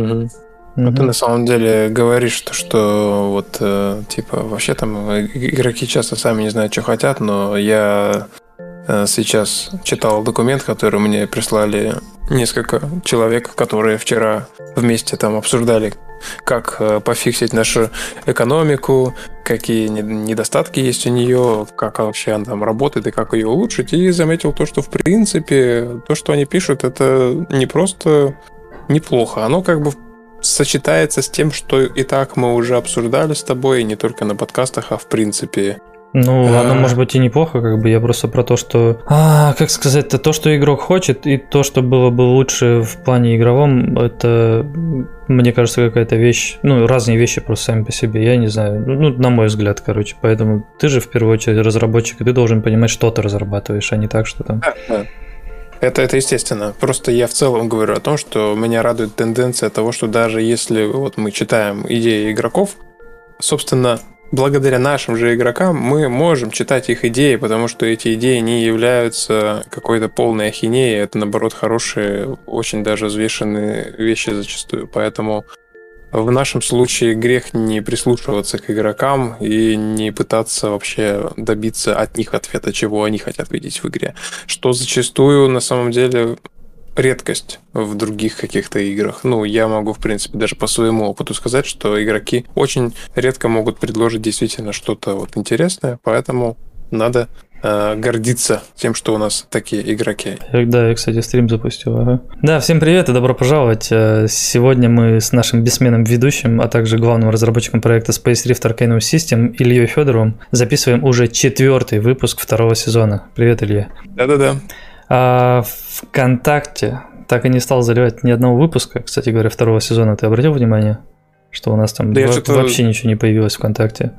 Угу. Ну, ты на самом деле говоришь, что, что вот, э, типа, вообще там игроки часто сами не знают, что хотят, но я э, сейчас читал документ, который мне прислали несколько человек, которые вчера вместе там обсуждали, как э, пофиксить нашу экономику, какие недостатки есть у нее, как вообще она там работает и как ее улучшить. И заметил то, что в принципе то, что они пишут, это не просто неплохо, оно как бы сочетается с тем, что и так мы уже обсуждали с тобой, и не только на подкастах, а в принципе. Ну, а... оно может быть и неплохо, как бы я просто про то, что, а, как сказать, то, что игрок хочет, и то, что было бы лучше в плане игровом, это, мне кажется, какая-то вещь, ну, разные вещи просто сами по себе, я не знаю, ну, на мой взгляд, короче, поэтому ты же в первую очередь разработчик, и ты должен понимать, что ты разрабатываешь, а не так, что там... Это, это естественно. Просто я в целом говорю о том, что меня радует тенденция того, что даже если вот мы читаем идеи игроков, собственно, благодаря нашим же игрокам мы можем читать их идеи, потому что эти идеи не являются какой-то полной ахинеей, это наоборот хорошие, очень даже взвешенные вещи зачастую. Поэтому в нашем случае грех не прислушиваться к игрокам и не пытаться вообще добиться от них ответа, чего они хотят видеть в игре. Что зачастую на самом деле редкость в других каких-то играх. Ну, я могу, в принципе, даже по своему опыту сказать, что игроки очень редко могут предложить действительно что-то вот интересное, поэтому надо э, гордиться тем, что у нас такие игроки. Да, я, кстати, стрим запустил. Ага. Да, всем привет и добро пожаловать. Э, сегодня мы с нашим бессменным ведущим, а также главным разработчиком проекта Space Rift Arcanum System Ильей Федоровым записываем уже четвертый выпуск второго сезона. Привет, Илья. Да-да-да. А, ВКонтакте так и не стал заливать ни одного выпуска, кстати говоря, второго сезона. Ты обратил внимание, что у нас там да в- вообще ничего не появилось ВКонтакте?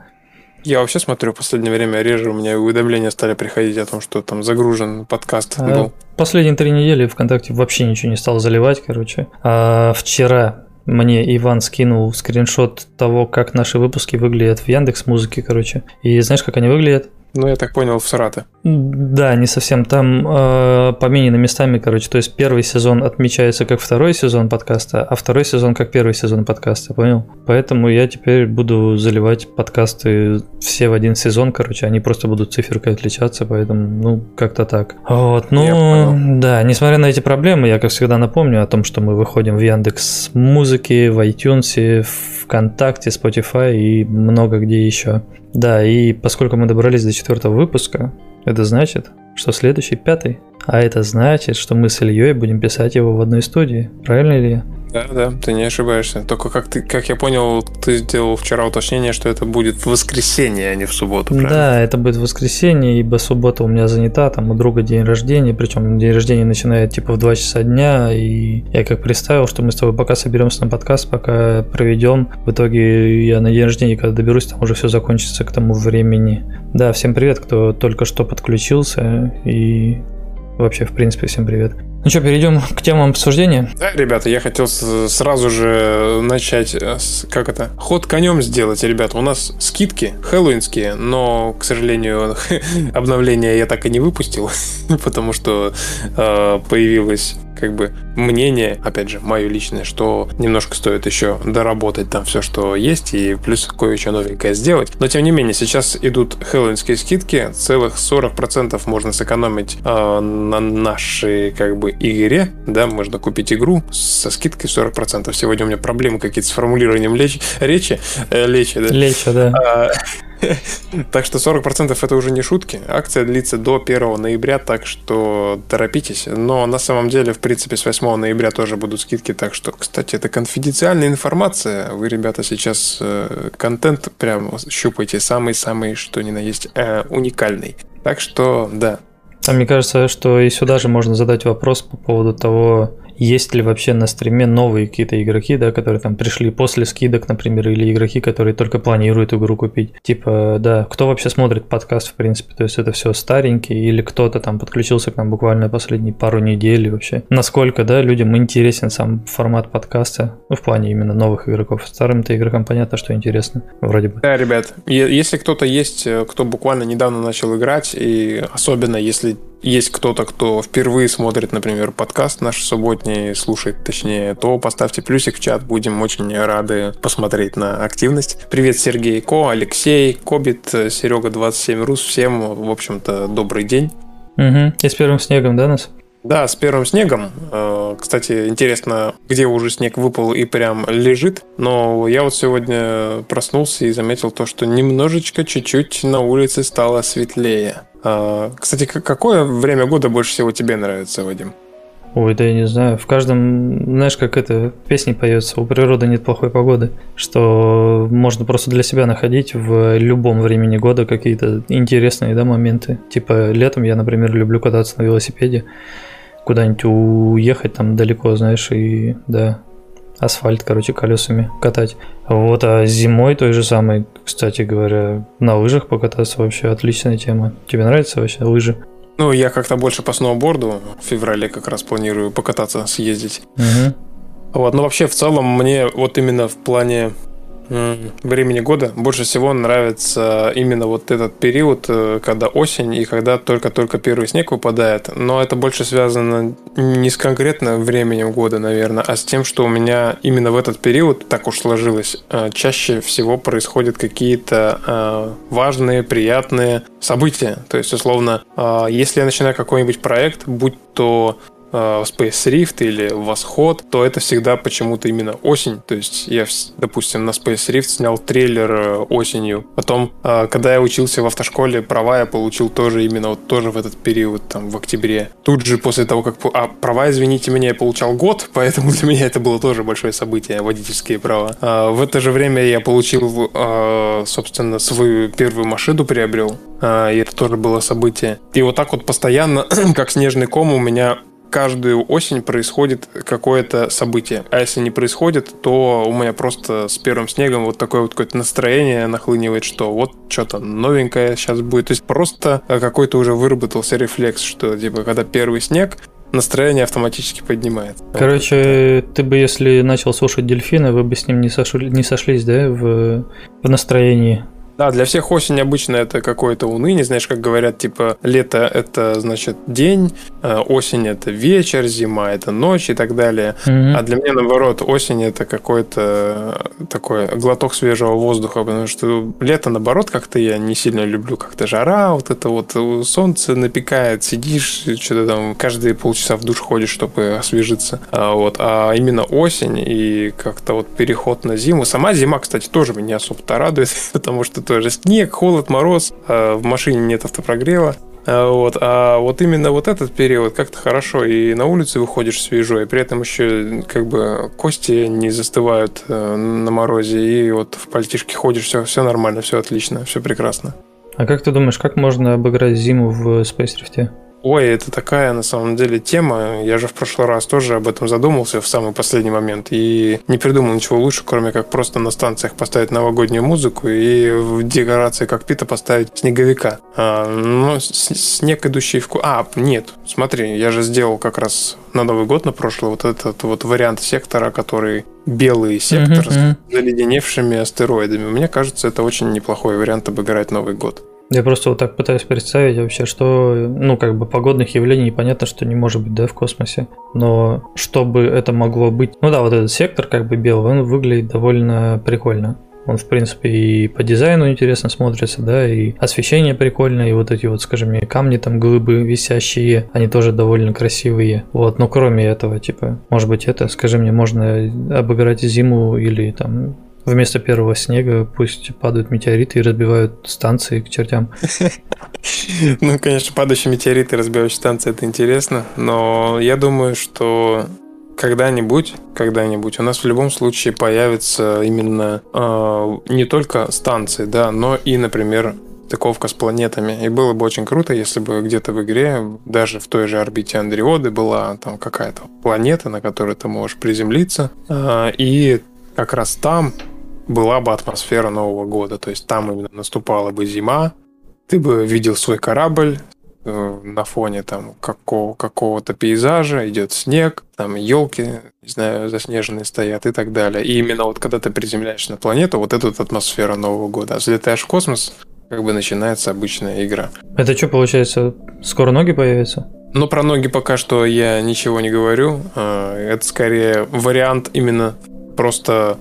Я вообще смотрю, в последнее время реже у меня уведомления стали приходить о том, что там загружен подкаст а был. Последние три недели ВКонтакте вообще ничего не стал заливать, короче. А вчера мне Иван скинул скриншот того, как наши выпуски выглядят в Яндекс Музыке, короче. И знаешь, как они выглядят? Ну, я так понял, в Сарате. Да, не совсем. Там э, поменены местами, короче. То есть первый сезон отмечается как второй сезон подкаста, а второй сезон как первый сезон подкаста, понял? Поэтому я теперь буду заливать подкасты все в один сезон, короче. Они просто будут циферкой отличаться, поэтому, ну, как-то так. Вот, ну, да, несмотря на эти проблемы, я, как всегда, напомню о том, что мы выходим в Яндекс Музыки, в iTunes, ВКонтакте, Spotify и много где еще. Да, и поскольку мы добрались до четвертого выпуска, это значит, что следующий пятый. А это значит, что мы с Ильей будем писать его в одной студии. Правильно, Илья? Да, да, ты не ошибаешься. Только как ты, как я понял, ты сделал вчера уточнение, что это будет в воскресенье, а не в субботу. Правильно? Да, это будет в воскресенье, ибо суббота у меня занята, там у друга день рождения, причем день рождения начинает типа в 2 часа дня, и я как представил, что мы с тобой пока соберемся на подкаст, пока проведем. В итоге я на день рождения, когда доберусь, там уже все закончится к тому времени. Да, всем привет, кто только что подключился, и вообще, в принципе, всем привет. Ну что, перейдем к темам обсуждения? Да, ребята, я хотел сразу же начать, с, как это, ход конем сделать, ребята. У нас скидки хэллоуинские, но, к сожалению, обновление я так и не выпустил, потому что э, появилось как бы мнение, опять же, мое личное, что немножко стоит еще доработать там все, что есть, и плюс кое-что новенькое сделать. Но тем не менее, сейчас идут хэллоуинские скидки, целых 40% можно сэкономить э, на нашей как бы игре, да, можно купить игру со скидкой 40%. Сегодня у меня проблемы какие-то с формулированием лечи, речи, э, лечи, да. Лечи, да. А, так что 40% это уже не шутки. Акция длится до 1 ноября, так что торопитесь. Но на самом деле, в принципе, с 8 ноября тоже будут скидки. Так что, кстати, это конфиденциальная информация. Вы, ребята, сейчас э, контент прям щупайте самый-самый, что ни на есть, э, уникальный. Так что, да. А мне кажется, что и сюда же можно задать вопрос по поводу того, есть ли вообще на стриме новые какие-то игроки, да, которые там пришли после скидок, например, или игроки, которые только планируют игру купить. Типа, да, кто вообще смотрит подкаст, в принципе, то есть это все старенькие, или кто-то там подключился к нам буквально последние пару недель вообще. Насколько, да, людям интересен сам формат подкаста, ну, в плане именно новых игроков. Старым-то игрокам понятно, что интересно, вроде бы. Да, ребят, если кто-то есть, э, кто буквально недавно начал играть, и особенно если если есть кто-то, кто впервые смотрит, например, подкаст наш субботний, слушает точнее, то поставьте плюсик в чат, будем очень рады посмотреть на активность. Привет, Сергей Ко, Алексей, Кобит, Серега 27 Рус, всем, в общем-то, добрый день. Угу. И с первым снегом, да, нас? Да, с первым снегом. Э, кстати, интересно, где уже снег выпал и прям лежит. Но я вот сегодня проснулся и заметил то, что немножечко, чуть-чуть на улице стало светлее. Э, кстати, какое время года больше всего тебе нравится, Вадим? Ой, да я не знаю. В каждом, знаешь, как это в песне поется, у природы нет плохой погоды, что можно просто для себя находить в любом времени года какие-то интересные да, моменты. Типа летом я, например, люблю кататься на велосипеде куда-нибудь уехать там далеко, знаешь, и да, асфальт, короче, колесами катать. Вот, а зимой той же самой, кстати говоря, на лыжах покататься вообще отличная тема. Тебе нравятся вообще лыжи? Ну, я как-то больше по сноуборду в феврале как раз планирую покататься, съездить. Угу. Вот, но вообще в целом мне вот именно в плане времени года больше всего нравится именно вот этот период, э, когда осень и когда только-только первый снег выпадает. Но это больше связано не с конкретным временем года, наверное, а с тем, что у меня именно в этот период, так уж сложилось, э, чаще всего происходят какие-то э, важные, приятные события. То есть, условно, если я начинаю какой-нибудь проект, будь то Space Rift или Восход, то это всегда почему-то именно осень. То есть я, допустим, на Space Rift снял трейлер э, осенью. Потом, э, когда я учился в автошколе, права я получил тоже именно вот тоже в этот период, там, в октябре. Тут же после того, как... А, права, извините меня, я получал год, поэтому для меня это было тоже большое событие, водительские права. А в это же время я получил, собственно, свою первую машину приобрел, и это тоже было событие. И вот так вот постоянно, как снежный ком, у меня каждую осень происходит какое-то событие. А если не происходит, то у меня просто с первым снегом вот такое вот какое-то настроение нахлынивает, что вот что-то новенькое сейчас будет. То есть просто какой-то уже выработался рефлекс, что типа когда первый снег, настроение автоматически поднимает. Короче, ты бы, если начал слушать дельфина, вы бы с ним не, сошли, не сошлись, да, в, в настроении. Да, для всех осень обычно это какое-то уныние, знаешь, как говорят, типа, лето это, значит, день, э, осень это вечер, зима это ночь и так далее. Mm-hmm. А для меня, наоборот, осень это какой-то такой глоток свежего воздуха, потому что лето, наоборот, как-то я не сильно люблю, как-то жара, вот это вот солнце напекает, сидишь, что-то там каждые полчаса в душ ходишь, чтобы освежиться. А, вот, а именно осень и как-то вот переход на зиму. Сама зима, кстати, тоже меня особо-то радует, потому что тоже снег, холод, мороз, а в машине нет автопрогрева. А вот. А вот именно вот этот период как-то хорошо, и на улице выходишь свежо, и при этом еще как бы кости не застывают э, на морозе, и вот в пальтишке ходишь, все, все нормально, все отлично, все прекрасно. А как ты думаешь, как можно обыграть зиму в Space Rift? Ой, это такая на самом деле тема. Я же в прошлый раз тоже об этом задумался в самый последний момент и не придумал ничего лучше, кроме как просто на станциях поставить новогоднюю музыку и в декорации кокпита поставить снеговика. А, ну, снег идущий в... А, нет, смотри, я же сделал как раз на Новый год на прошлый вот этот вот вариант сектора, который белый сектор uh-huh. с заледеневшими астероидами. Мне кажется, это очень неплохой вариант обыграть Новый год. Я просто вот так пытаюсь представить вообще, что, ну, как бы погодных явлений понятно, что не может быть, да, в космосе. Но чтобы это могло быть... Ну да, вот этот сектор как бы белый, он выглядит довольно прикольно. Он, в принципе, и по дизайну интересно смотрится, да, и освещение прикольное, и вот эти вот, скажем, мне, камни там, глыбы висящие, они тоже довольно красивые. Вот, но кроме этого, типа, может быть, это, скажи мне, можно обыграть зиму или там Вместо первого снега пусть падают метеориты и разбивают станции к чертям. Ну, конечно, падающие метеориты, разбивающие станции, это интересно. Но я думаю, что когда-нибудь, когда-нибудь у нас в любом случае появится именно э, не только станции, да, но и, например, стыковка с планетами. И было бы очень круто, если бы где-то в игре, даже в той же орбите Андриоды, была там какая-то планета, на которой ты можешь приземлиться. Э, и как раз там была бы атмосфера Нового года. То есть там именно наступала бы зима, ты бы видел свой корабль, э, на фоне там какого, какого-то пейзажа, идет снег, там елки, не знаю, заснеженные стоят и так далее. И именно вот когда ты приземляешься на планету, вот эта вот атмосфера Нового года. А взлетаешь в космос, как бы начинается обычная игра. Это что получается? Скоро ноги появятся? Ну, про ноги пока что я ничего не говорю. А, это скорее вариант именно просто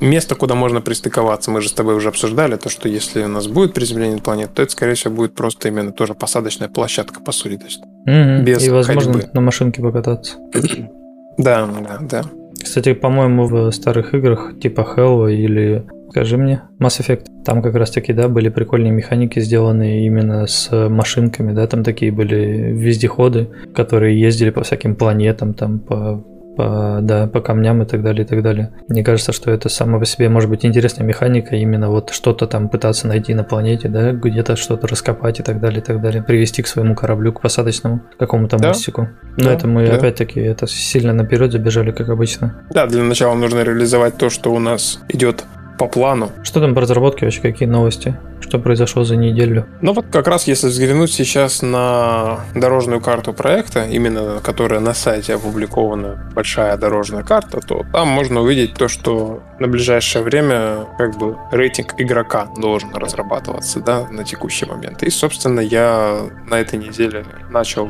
место, куда можно пристыковаться. Мы же с тобой уже обсуждали то, что если у нас будет приземление планет, то это, скорее всего, будет просто именно тоже посадочная площадка, по сути. То есть угу. без И, возможно, ходьбы. на машинке покататься. Да, да, да. Кстати, по-моему, в старых играх типа Halo или Скажи мне, Mass Effect, там как раз таки, да, были прикольные механики, сделанные именно с машинками, да, там такие были вездеходы, которые ездили по всяким планетам, там по по, да, по камням и так далее, и так далее. Мне кажется, что это само по себе может быть интересная механика, именно вот что-то там пытаться найти на планете, да, где-то что-то раскопать и так далее, и так далее, привести к своему кораблю, к посадочному какому-то да? мостику. Но да, это мы да. опять-таки это сильно наперед забежали, как обычно. Да, для начала нужно реализовать то, что у нас идет по плану. Что там по разработке вообще, какие новости? Что произошло за неделю? Ну вот как раз если взглянуть сейчас на дорожную карту проекта, именно которая на сайте опубликована, большая дорожная карта, то там можно увидеть то, что на ближайшее время как бы рейтинг игрока должен разрабатываться да, на текущий момент. И, собственно, я на этой неделе начал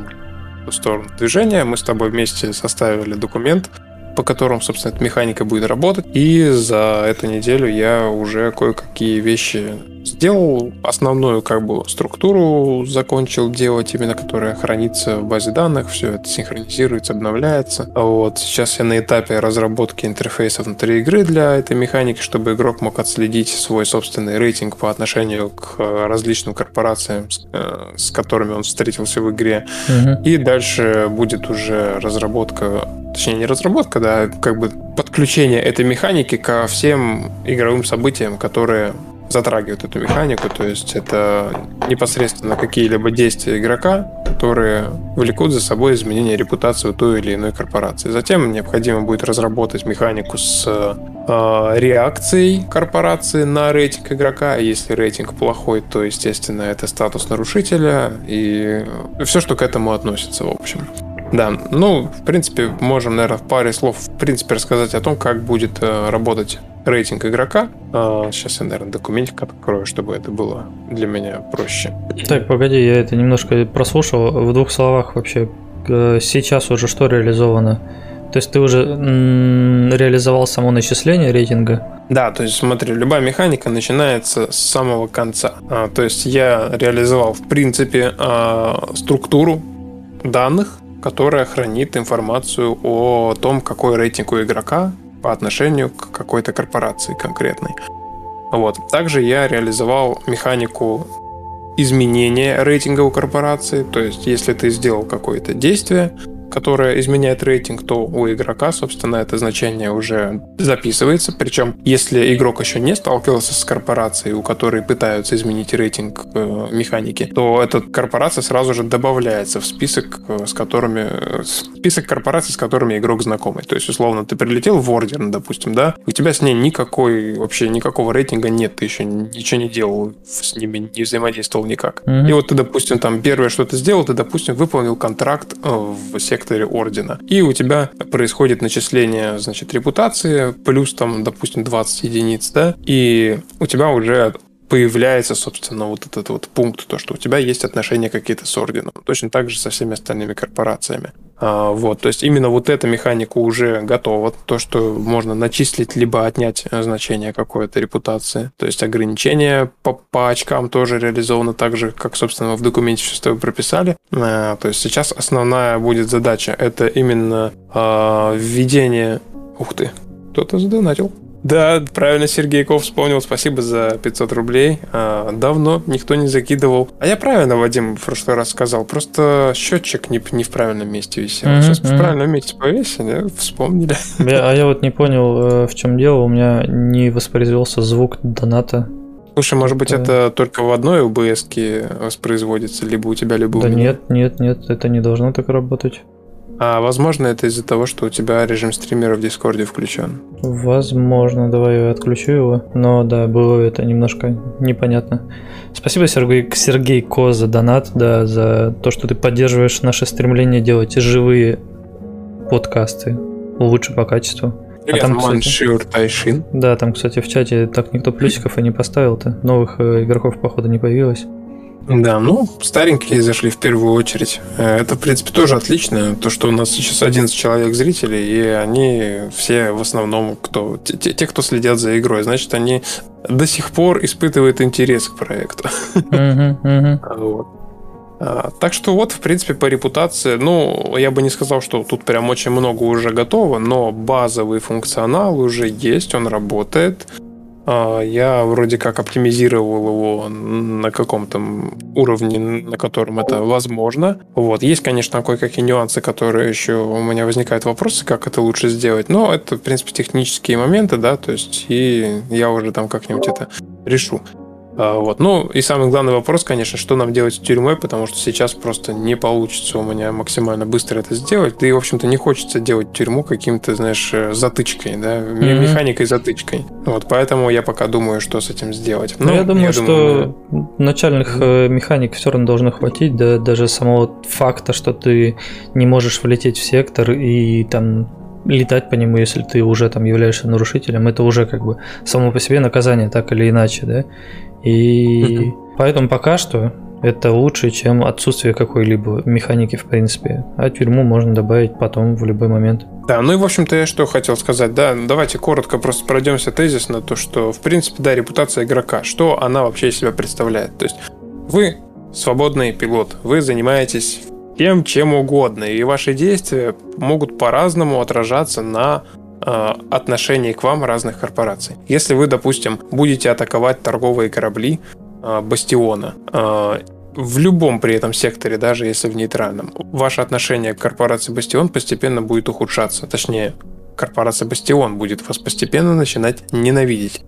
в сторону движения. Мы с тобой вместе составили документ, по которым, собственно, эта механика будет работать. И за эту неделю я уже кое-какие вещи сделал. Основную как бы структуру закончил делать, именно которая хранится в базе данных. Все это синхронизируется, обновляется. Вот сейчас я на этапе разработки интерфейса внутри игры для этой механики, чтобы игрок мог отследить свой собственный рейтинг по отношению к различным корпорациям, с, э, с которыми он встретился в игре. Угу. И дальше будет уже разработка точнее не разработка, да, как бы подключение этой механики ко всем игровым событиям, которые затрагивают эту механику, то есть это непосредственно какие-либо действия игрока, которые влекут за собой изменение репутации у той или иной корпорации. Затем необходимо будет разработать механику с э, реакцией корпорации на рейтинг игрока. Если рейтинг плохой, то, естественно, это статус нарушителя и все, что к этому относится, в общем. Да, ну, в принципе, можем, наверное, в паре слов, в принципе, рассказать о том, как будет э, работать рейтинг игрока. Э, сейчас я, наверное, документик открою, чтобы это было для меня проще. Так, погоди, я это немножко прослушал. В двух словах вообще, э, сейчас уже что реализовано? То есть ты уже м- реализовал само начисление рейтинга? Да, то есть смотри, любая механика начинается с самого конца. А, то есть я реализовал, в принципе, а, структуру данных, которая хранит информацию о том, какой рейтинг у игрока по отношению к какой-то корпорации конкретной. Вот. Также я реализовал механику изменения рейтинга у корпорации. То есть, если ты сделал какое-то действие, которая изменяет рейтинг, то у игрока, собственно, это значение уже записывается. Причем, если игрок еще не сталкивался с корпорацией, у которой пытаются изменить рейтинг э, механики, то эта корпорация сразу же добавляется в список, э, с которыми список корпораций, с которыми игрок знакомый. То есть, условно, ты прилетел в Орден, допустим, да, у тебя с ней никакой, вообще никакого рейтинга нет, ты еще ничего не делал с ними, не взаимодействовал никак. Mm-hmm. И вот ты, допустим, там первое, что ты сделал, ты, допустим, выполнил контракт э, в секторе ордена. И у тебя происходит начисление, значит, репутации, плюс там, допустим, 20 единиц, да, и у тебя уже появляется, собственно, вот этот вот пункт, то, что у тебя есть отношения какие-то с орденом. Точно так же со всеми остальными корпорациями. А, вот, то есть именно вот эта механика уже готова. То, что можно начислить либо отнять э, значение какой-то репутации. То есть ограничения по, по очкам тоже реализовано так же, как, собственно, в документе что прописали. А, то есть сейчас основная будет задача это именно а, введение... Ух ты, кто-то задонатил. Да, правильно Сергейков вспомнил. Спасибо за 500 рублей. А, давно никто не закидывал. А я правильно, Вадим, в прошлый раз сказал. Просто счетчик не, не в правильном месте висел. Mm-hmm. Сейчас в правильном месте повесили, вспомнили. Я, а я вот не понял, э, в чем дело. У меня не воспроизвелся звук доната. Слушай, может быть, это только в одной OBS воспроизводится, либо у тебя, либо да у меня? нет, нет, нет, это не должно так работать. А возможно, это из-за того, что у тебя режим стримера в Дискорде включен? Возможно, давай я отключу его. Но да, было это немножко непонятно. Спасибо, Сергей, Сергей Ко, за донат, да, за то, что ты поддерживаешь наше стремление делать живые подкасты лучше по качеству. Привет, а там, кстати, Тайшин. Да, там, кстати, в чате так никто плюсиков и не поставил-то. Новых э, игроков, походу, не появилось. Да, ну, старенькие зашли в первую очередь. Э, это, в принципе, тоже отлично. То, что у нас сейчас 11 человек зрителей, и они все в основном, кто те, те кто следят за игрой, значит, они до сих пор испытывают интерес к проекту. Uh-huh, uh-huh. Вот. А, так что вот, в принципе, по репутации, ну, я бы не сказал, что тут прям очень много уже готово, но базовый функционал уже есть, он работает. А, я вроде как оптимизировал его на каком-то уровне, на котором это возможно. Вот. Есть, конечно, кое-какие нюансы, которые еще у меня возникают вопросы, как это лучше сделать. Но это, в принципе, технические моменты, да, то есть и я уже там как-нибудь это решу. А, вот. Ну, и самый главный вопрос, конечно, что нам делать с тюрьмой, потому что сейчас просто не получится у меня максимально быстро это сделать. Да и, в общем-то, не хочется делать тюрьму каким-то, знаешь, э, затычкой, да, mm-hmm. механикой затычкой. Вот, поэтому я пока думаю, что с этим сделать. Ну, я думаю, я что думаю, начальных mm-hmm. механик все равно должно хватить, да, даже самого факта, что ты не можешь влететь в сектор и там летать по нему, если ты уже там являешься нарушителем, это уже как бы само по себе наказание, так или иначе, да. И поэтому пока что это лучше, чем отсутствие какой-либо механики, в принципе. А тюрьму можно добавить потом в любой момент. Да, ну и, в общем-то, я что хотел сказать. Да, давайте коротко просто пройдемся тезис на то, что, в принципе, да, репутация игрока, что она вообще из себя представляет. То есть вы свободный пилот, вы занимаетесь тем, чем угодно, и ваши действия могут по-разному отражаться на Э, отношении к вам разных корпораций. Если вы, допустим, будете атаковать торговые корабли э, Бастиона, э, в любом при этом секторе, даже если в нейтральном, ваше отношение к корпорации Бастион постепенно будет ухудшаться. Точнее, корпорация Бастион будет вас постепенно начинать ненавидеть.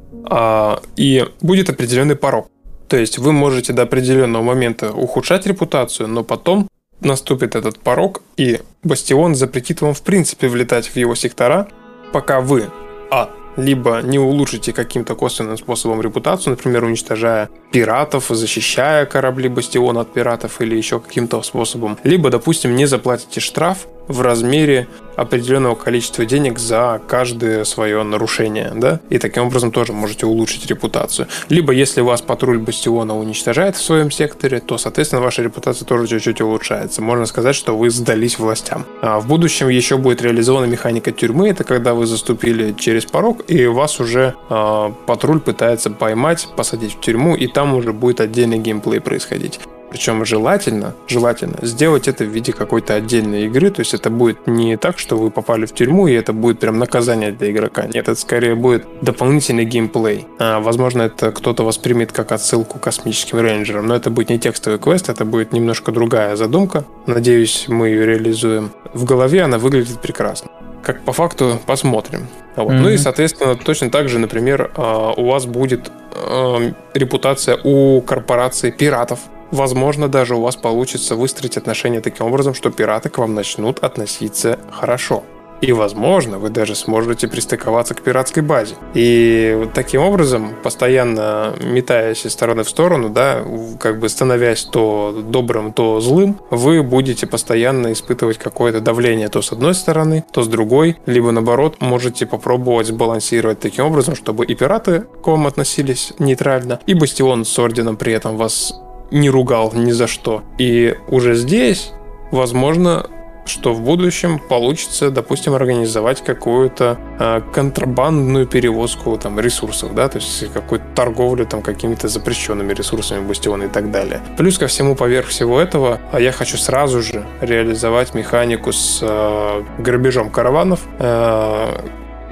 И будет определенный порог. То есть вы можете до определенного момента ухудшать репутацию, но потом наступит этот порог, и Бастион запретит вам в принципе влетать в его сектора, пока вы, а, либо не улучшите каким-то косвенным способом репутацию, например, уничтожая пиратов, защищая корабли Бастиона от пиратов или еще каким-то способом, либо, допустим, не заплатите штраф в размере определенного количества денег за каждое свое нарушение, да, и таким образом тоже можете улучшить репутацию. Либо если вас патруль Бастиона уничтожает в своем секторе, то, соответственно, ваша репутация тоже чуть-чуть улучшается. Можно сказать, что вы сдались властям. А в будущем еще будет реализована механика тюрьмы, это когда вы заступили через порог, и вас уже э, патруль пытается поймать, посадить в тюрьму, и там уже будет отдельный геймплей происходить. Причем желательно, желательно сделать это в виде какой-то отдельной игры. То есть это будет не так, что вы попали в тюрьму, и это будет прям наказание для игрока. Нет, это скорее будет дополнительный геймплей. А, возможно, это кто-то воспримет как отсылку к космическим рейнджерам, но это будет не текстовый квест, это будет немножко другая задумка. Надеюсь, мы ее реализуем. В голове она выглядит прекрасно. Как по факту посмотрим. Вот. Mm-hmm. Ну и, соответственно, точно так же, например, а, у вас будет а, репутация у корпорации пиратов, Возможно, даже у вас получится выстроить отношения таким образом, что пираты к вам начнут относиться хорошо. И, возможно, вы даже сможете пристыковаться к пиратской базе. И таким образом, постоянно метаясь из стороны в сторону, да, как бы становясь то добрым, то злым, вы будете постоянно испытывать какое-то давление то с одной стороны, то с другой, либо наоборот, можете попробовать сбалансировать таким образом, чтобы и пираты к вам относились нейтрально, и бастион с орденом при этом вас не ругал ни за что. И уже здесь, возможно, что в будущем получится, допустим, организовать какую-то э, контрабандную перевозку там ресурсов, да, то есть какую-то торговлю там какими-то запрещенными ресурсами бастиона и так далее. Плюс ко всему, поверх всего этого, а я хочу сразу же реализовать механику с э, грабежом караванов, э,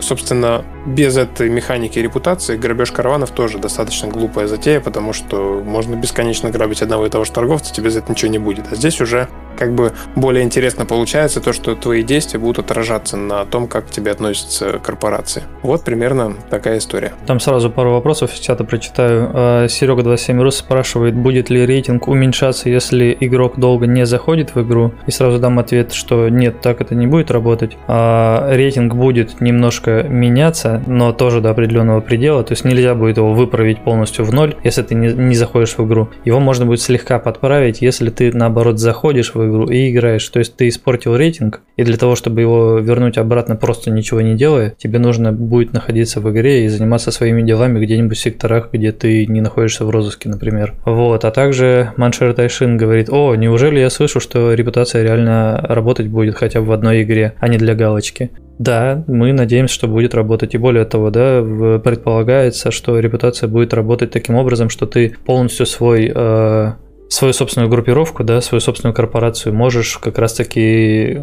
Собственно, без этой механики репутации грабеж караванов тоже достаточно глупая затея, потому что можно бесконечно грабить одного и того же торговца, тебе за это ничего не будет. А здесь уже как бы более интересно получается то, что твои действия будут отражаться на том, как к тебе относятся корпорации. Вот примерно такая история. Там сразу пару вопросов из чата прочитаю. А, Серега 27 Рус спрашивает, будет ли рейтинг уменьшаться, если игрок долго не заходит в игру? И сразу дам ответ, что нет, так это не будет работать. А рейтинг будет немножко меняться, но тоже до определенного предела. То есть нельзя будет его выправить полностью в ноль, если ты не, не заходишь в игру. Его можно будет слегка подправить, если ты наоборот заходишь в в игру и играешь. То есть ты испортил рейтинг, и для того, чтобы его вернуть обратно просто ничего не делая, тебе нужно будет находиться в игре и заниматься своими делами где-нибудь в секторах, где ты не находишься в розыске, например. Вот, а также Маншер Тайшин говорит, о, неужели я слышу, что репутация реально работать будет хотя бы в одной игре, а не для галочки. Да, мы надеемся, что будет работать. И более того, да, предполагается, что репутация будет работать таким образом, что ты полностью свой э, свою собственную группировку, да, свою собственную корпорацию можешь как раз-таки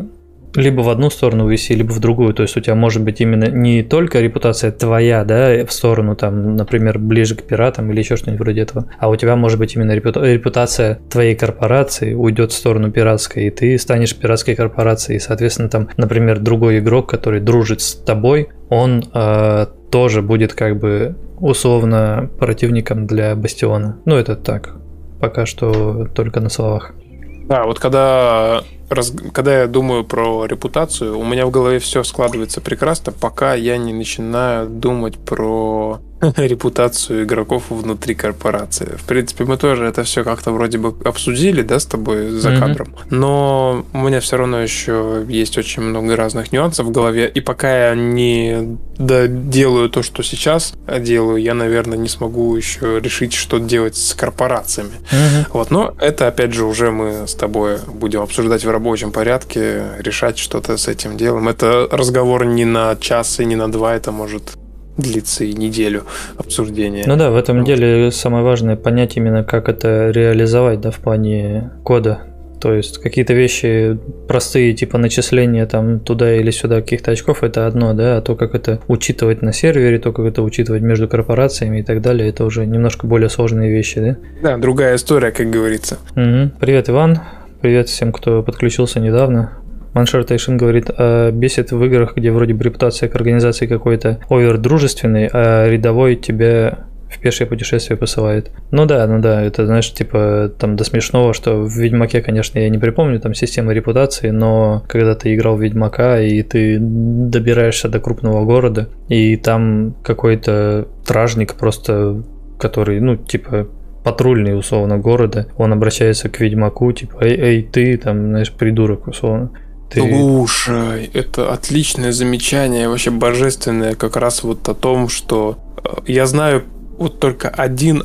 либо в одну сторону увести, либо в другую. То есть у тебя может быть именно не только репутация твоя, да, в сторону, там, например, ближе к пиратам или еще что-нибудь вроде этого, а у тебя может быть именно репутация твоей корпорации уйдет в сторону пиратской, и ты станешь пиратской корпорацией. И, соответственно, там, например, другой игрок, который дружит с тобой, он э, тоже будет как бы условно противником для Бастиона. Ну, это так, пока что только на словах. Да, вот когда раз, когда я думаю про репутацию, у меня в голове все складывается прекрасно, пока я не начинаю думать про репутацию игроков внутри корпорации. В принципе, мы тоже это все как-то вроде бы обсудили, да, с тобой за mm-hmm. кадром. Но у меня все равно еще есть очень много разных нюансов в голове. И пока я не делаю то, что сейчас делаю, я, наверное, не смогу еще решить, что делать с корпорациями. Mm-hmm. Вот, но это, опять же, уже мы с тобой будем обсуждать в рабочем порядке, решать что-то с этим делом. Это разговор не на час и не на два, это может длится и неделю обсуждения. Ну да, в этом вот. деле самое важное понять именно, как это реализовать, да, в плане кода. То есть какие-то вещи простые, типа начисления там туда или сюда каких-то очков, это одно, да, а то, как это учитывать на сервере, то, как это учитывать между корпорациями и так далее, это уже немножко более сложные вещи, да? Да, другая история, как говорится. Угу. Привет, Иван. Привет всем, кто подключился недавно. Маншер Тайшин говорит, а бесит в играх, где вроде бы репутация к организации какой-то овер дружественный, а рядовой тебя в пешее путешествие посылает. Ну да, ну да, это, знаешь, типа там до смешного, что в Ведьмаке, конечно, я не припомню там системы репутации, но когда ты играл в Ведьмака, и ты добираешься до крупного города, и там какой-то стражник просто, который, ну, типа, патрульный, условно, города, он обращается к Ведьмаку, типа, эй, эй, ты, там, знаешь, придурок, условно. Ты... Слушай, это отличное замечание, вообще божественное, как раз вот о том, что э, я знаю вот только один,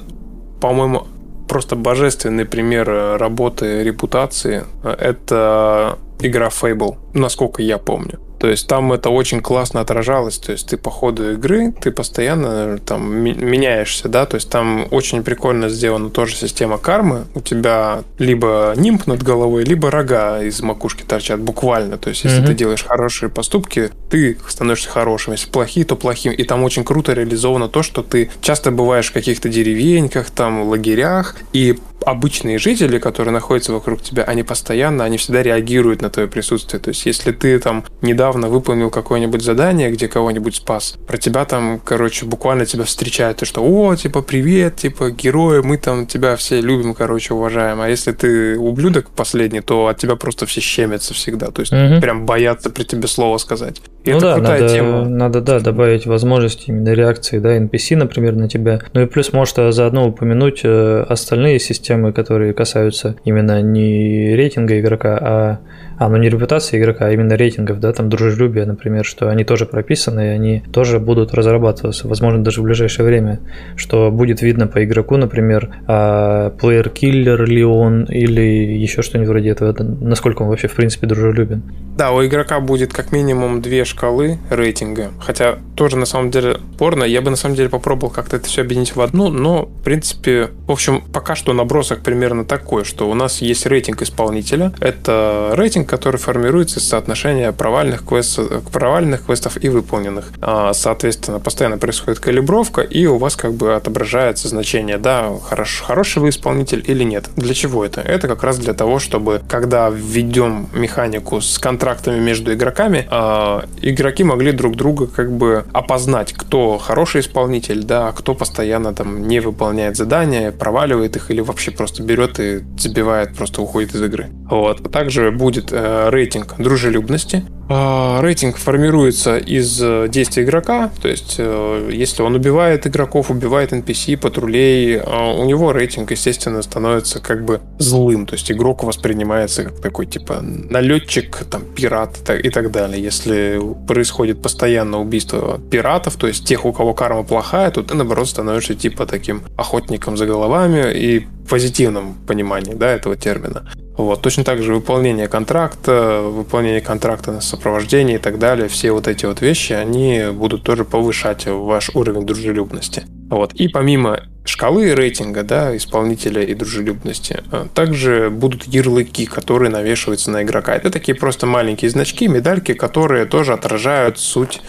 по-моему, просто божественный пример э, работы репутации. Это игра Fable, насколько я помню. То есть там это очень классно отражалось. То есть ты по ходу игры, ты постоянно там меняешься, да. То есть там очень прикольно сделана тоже система кармы. У тебя либо нимб над головой, либо рога из макушки торчат буквально. То есть если mm-hmm. ты делаешь хорошие поступки, ты становишься хорошим. Если плохие, то плохим. И там очень круто реализовано то, что ты часто бываешь в каких-то деревеньках, там, лагерях, и обычные жители, которые находятся вокруг тебя, они постоянно, они всегда реагируют на твое присутствие. То есть, если ты там недавно выполнил какое-нибудь задание, где кого-нибудь спас, про тебя там, короче, буквально тебя встречают, и что, о, типа, привет, типа, герои, мы там тебя все любим, короче, уважаем. А если ты ублюдок последний, то от тебя просто все щемятся всегда. То есть, угу. прям боятся при тебе слово сказать. И ну это да, крутая надо, тема. Надо, да, добавить возможность именно реакции, да, NPC, например, на тебя. Ну и плюс может заодно упомянуть э, остальные системы, которые касаются именно не рейтинга игрока, а а, ну не репутация игрока, а именно рейтингов, да, там дружелюбие, например, что они тоже прописаны, и они тоже будут разрабатываться, возможно, даже в ближайшее время, что будет видно по игроку, например, а, плеер киллер ли он, или еще что-нибудь вроде этого, насколько он вообще, в принципе, дружелюбен. Да, у игрока будет как минимум две шкалы рейтинга, хотя тоже на самом деле порно, я бы на самом деле попробовал как-то это все объединить в одну, но, в принципе, в общем, пока что набросок примерно такой, что у нас есть рейтинг исполнителя, это рейтинг который формируется из соотношения провальных, квестов, провальных квестов и выполненных. А, соответственно, постоянно происходит калибровка, и у вас как бы отображается значение, да, хорош, хороший вы исполнитель или нет. Для чего это? Это как раз для того, чтобы, когда введем механику с контрактами между игроками, а, игроки могли друг друга как бы опознать, кто хороший исполнитель, да, кто постоянно там не выполняет задания, проваливает их или вообще просто берет и забивает, просто уходит из игры. Вот. А также будет Э, рейтинг дружелюбности, а, рейтинг формируется из э, действий игрока, то есть э, если он убивает игроков, убивает NPC, патрулей, а, у него рейтинг, естественно, становится как бы злым, то есть игрок воспринимается как такой типа налетчик, там, пират и так далее. Если происходит постоянно убийство пиратов, то есть тех, у кого карма плохая, то ты, наоборот, становишься типа таким охотником за головами и позитивном понимании да, этого термина. Вот. Точно так же выполнение контракта, выполнение контракта на сопровождение и так далее, все вот эти вот вещи, они будут тоже повышать ваш уровень дружелюбности. Вот. И помимо шкалы рейтинга да, исполнителя и дружелюбности, а, также будут ярлыки, которые навешиваются на игрока. Это такие просто маленькие значки, медальки, которые тоже отражают суть,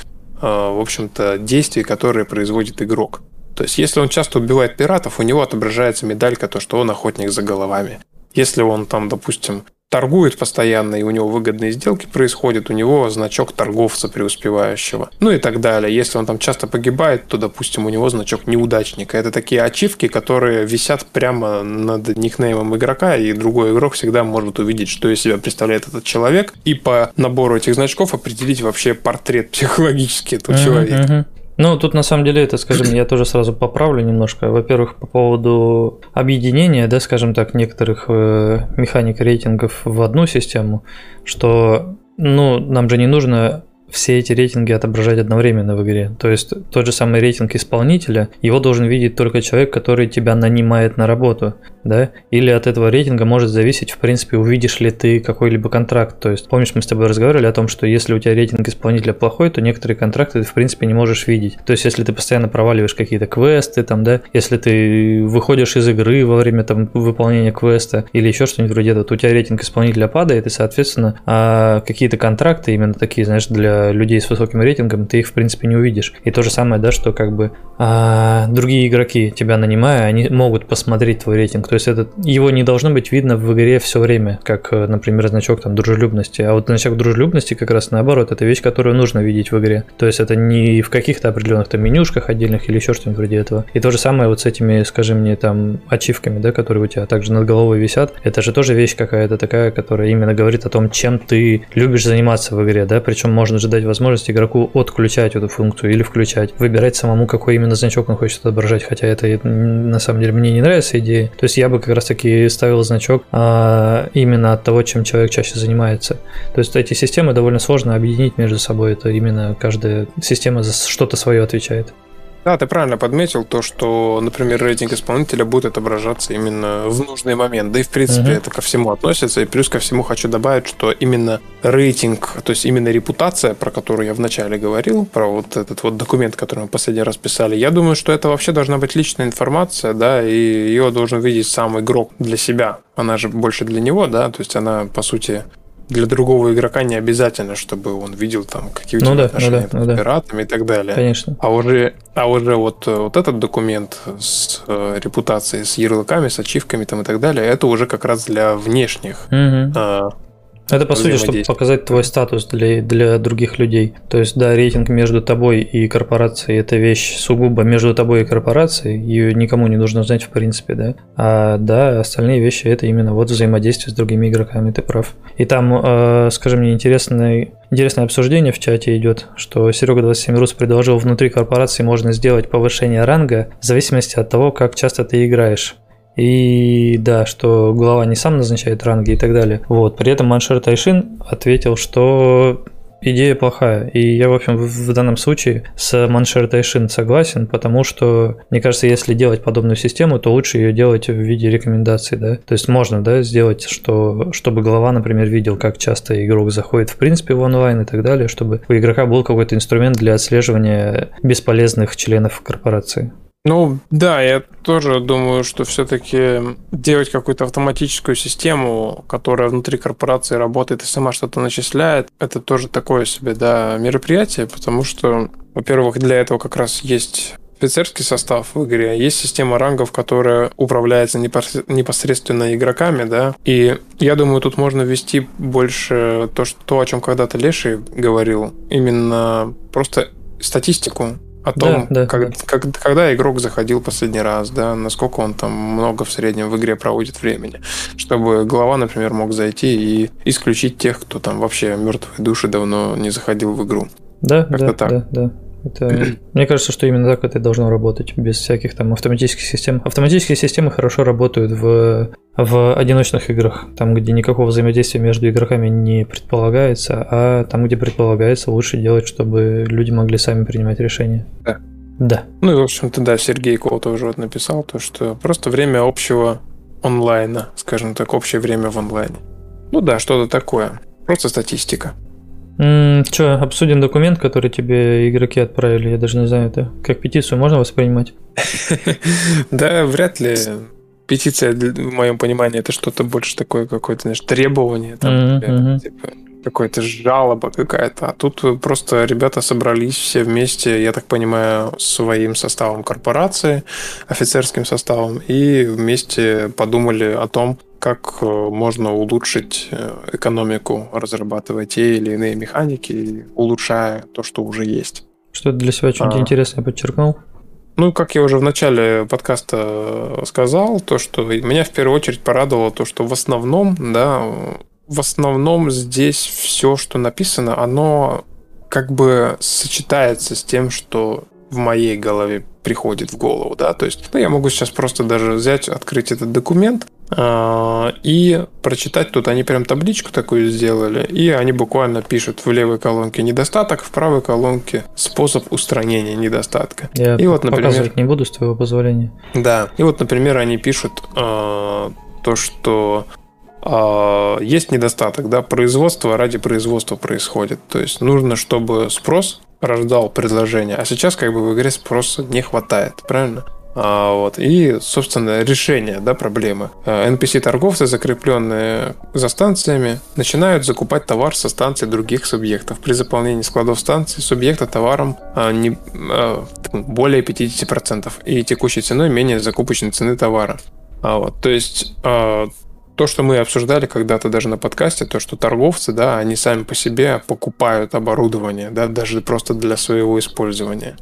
а, в общем-то, действий, которые производит игрок. То есть, если он часто убивает пиратов, у него отображается медалька, то, что он охотник за головами. Если он там, допустим, торгует постоянно, и у него выгодные сделки происходят, у него значок торговца преуспевающего. Ну и так далее. Если он там часто погибает, то, допустим, у него значок неудачника. Это такие ачивки, которые висят прямо над никнеймом игрока, и другой игрок всегда может увидеть, что из себя представляет этот человек, и по набору этих значков определить вообще портрет психологический этого человека. Ну, тут на самом деле это, скажем, я тоже сразу поправлю немножко. Во-первых, по поводу объединения, да, скажем так, некоторых э, механик рейтингов в одну систему, что, ну, нам же не нужно все эти рейтинги отображать одновременно в игре. То есть тот же самый рейтинг исполнителя, его должен видеть только человек, который тебя нанимает на работу, да? Или от этого рейтинга может зависеть, в принципе, увидишь ли ты какой-либо контракт. То есть помнишь, мы с тобой разговаривали о том, что если у тебя рейтинг исполнителя плохой, то некоторые контракты ты, в принципе, не можешь видеть. То есть если ты постоянно проваливаешь какие-то квесты, там, да, если ты выходишь из игры во время там выполнения квеста или еще что-нибудь вроде этого, то у тебя рейтинг исполнителя падает, и, соответственно, а какие-то контракты именно такие, знаешь, для людей с высоким рейтингом, ты их, в принципе, не увидишь. И то же самое, да, что как бы а, другие игроки, тебя нанимая, они могут посмотреть твой рейтинг. То есть это, его не должно быть видно в игре все время, как, например, значок там дружелюбности. А вот значок дружелюбности как раз наоборот, это вещь, которую нужно видеть в игре. То есть это не в каких-то определенных там менюшках отдельных или еще что-нибудь вроде этого. И то же самое вот с этими, скажи мне, там, ачивками, да, которые у тебя также над головой висят. Это же тоже вещь какая-то такая, которая именно говорит о том, чем ты любишь заниматься в игре, да, причем можно же дать возможность игроку отключать эту функцию или включать, выбирать самому, какой именно значок он хочет отображать, хотя это на самом деле мне не нравится идея. То есть я бы как раз таки ставил значок а, именно от того, чем человек чаще занимается. То есть эти системы довольно сложно объединить между собой, это именно каждая система за что-то свое отвечает. Да, ты правильно подметил то, что, например, рейтинг исполнителя будет отображаться именно в нужный момент. Да и, в принципе, uh-huh. это ко всему относится. И плюс ко всему хочу добавить, что именно рейтинг, то есть именно репутация, про которую я вначале говорил, про вот этот вот документ, который мы последний раз писали, я думаю, что это вообще должна быть личная информация, да, и ее должен видеть сам игрок для себя. Она же больше для него, да, то есть она, по сути, для другого игрока не обязательно, чтобы он видел там какие у тебя ну, да, отношения ну, да, ну, с пиратами да. и так далее. Конечно. А уже, а уже вот, вот этот документ с э, репутацией, с ярлыками, с ачивками там и так далее, это уже как раз для внешних угу. э, это по сути, чтобы показать твой статус для, для других людей. То есть, да, рейтинг между тобой и корпорацией – это вещь сугубо между тобой и корпорацией, ее никому не нужно знать в принципе, да. А да, остальные вещи – это именно вот взаимодействие с другими игроками, ты прав. И там, э, скажи мне, интересное, интересное обсуждение в чате идет, что Серега 27 Рус предложил внутри корпорации можно сделать повышение ранга в зависимости от того, как часто ты играешь. И да, что глава не сам назначает ранги и так далее. Вот. При этом Маншер Тайшин ответил, что идея плохая. И я, в общем, в данном случае с Маншер Тайшин согласен, потому что, мне кажется, если делать подобную систему, то лучше ее делать в виде рекомендаций, да. То есть можно, да, сделать, что, чтобы глава, например, видел, как часто игрок заходит в принципе в онлайн и так далее, чтобы у игрока был какой-то инструмент для отслеживания бесполезных членов корпорации. Ну, да, я тоже думаю, что все-таки делать какую-то автоматическую систему, которая внутри корпорации работает и сама что-то начисляет, это тоже такое себе, да, мероприятие, потому что, во-первых, для этого как раз есть офицерский состав в игре, есть система рангов, которая управляется непосредственно игроками, да, и я думаю, тут можно ввести больше то, что, то о чем когда-то Леший говорил, именно просто статистику о том, да, да, как, да. Как, когда игрок заходил последний раз, да, насколько он там много в среднем в игре проводит времени, чтобы глава, например, мог зайти и исключить тех, кто там вообще мертвые души давно не заходил в игру. Да, Как-то да, так. да, да. Это, мне кажется, что именно так это и должно работать, без всяких там автоматических систем. Автоматические системы хорошо работают в, в одиночных играх, там, где никакого взаимодействия между игроками не предполагается, а там, где предполагается, лучше делать, чтобы люди могли сами принимать решения. Да. Да. Ну и, в общем-то, да, Сергей Кол тоже вот написал то, что просто время общего онлайна, скажем так, общее время в онлайне. Ну да, что-то такое. Просто статистика. Че, обсудим документ, который тебе игроки отправили. Я даже не знаю, это как петицию можно воспринимать? Да, вряд ли. Петиция, в моем понимании, это что-то больше такое какое-то, знаешь, требование, там, типа, какая-то жалоба какая-то. А тут просто ребята собрались все вместе, я так понимаю, своим составом корпорации, офицерским составом, и вместе подумали о том, как э, можно улучшить э, экономику, разрабатывая те или иные механики, улучшая то, что уже есть. Что ты для себя что-нибудь а, интересное подчеркнул? Ну, как я уже в начале подкаста сказал, то, что меня в первую очередь порадовало то, что в основном, да, в основном здесь все, что написано, оно как бы сочетается с тем, что в моей голове приходит в голову, да, то есть ну, я могу сейчас просто даже взять, открыть этот документ э, и прочитать тут, они прям табличку такую сделали, и они буквально пишут в левой колонке недостаток, в правой колонке способ устранения недостатка. Я и вот, например, не буду с твоего позволения. Да, и вот, например, они пишут э, то, что есть недостаток, да, производство ради производства происходит, то есть нужно, чтобы спрос рождал предложение, а сейчас как бы в игре спроса не хватает, правильно? А, вот. И, собственно, решение да, проблемы. NPC-торговцы, а, закрепленные за станциями, начинают закупать товар со станций других субъектов. При заполнении складов станций субъекта товаром а, не, а, более 50% и текущей ценой менее закупочной цены товара. А, вот. То есть а, то, что мы обсуждали когда-то даже на подкасте, то, что торговцы, да, они сами по себе покупают оборудование, да, даже просто для своего использования.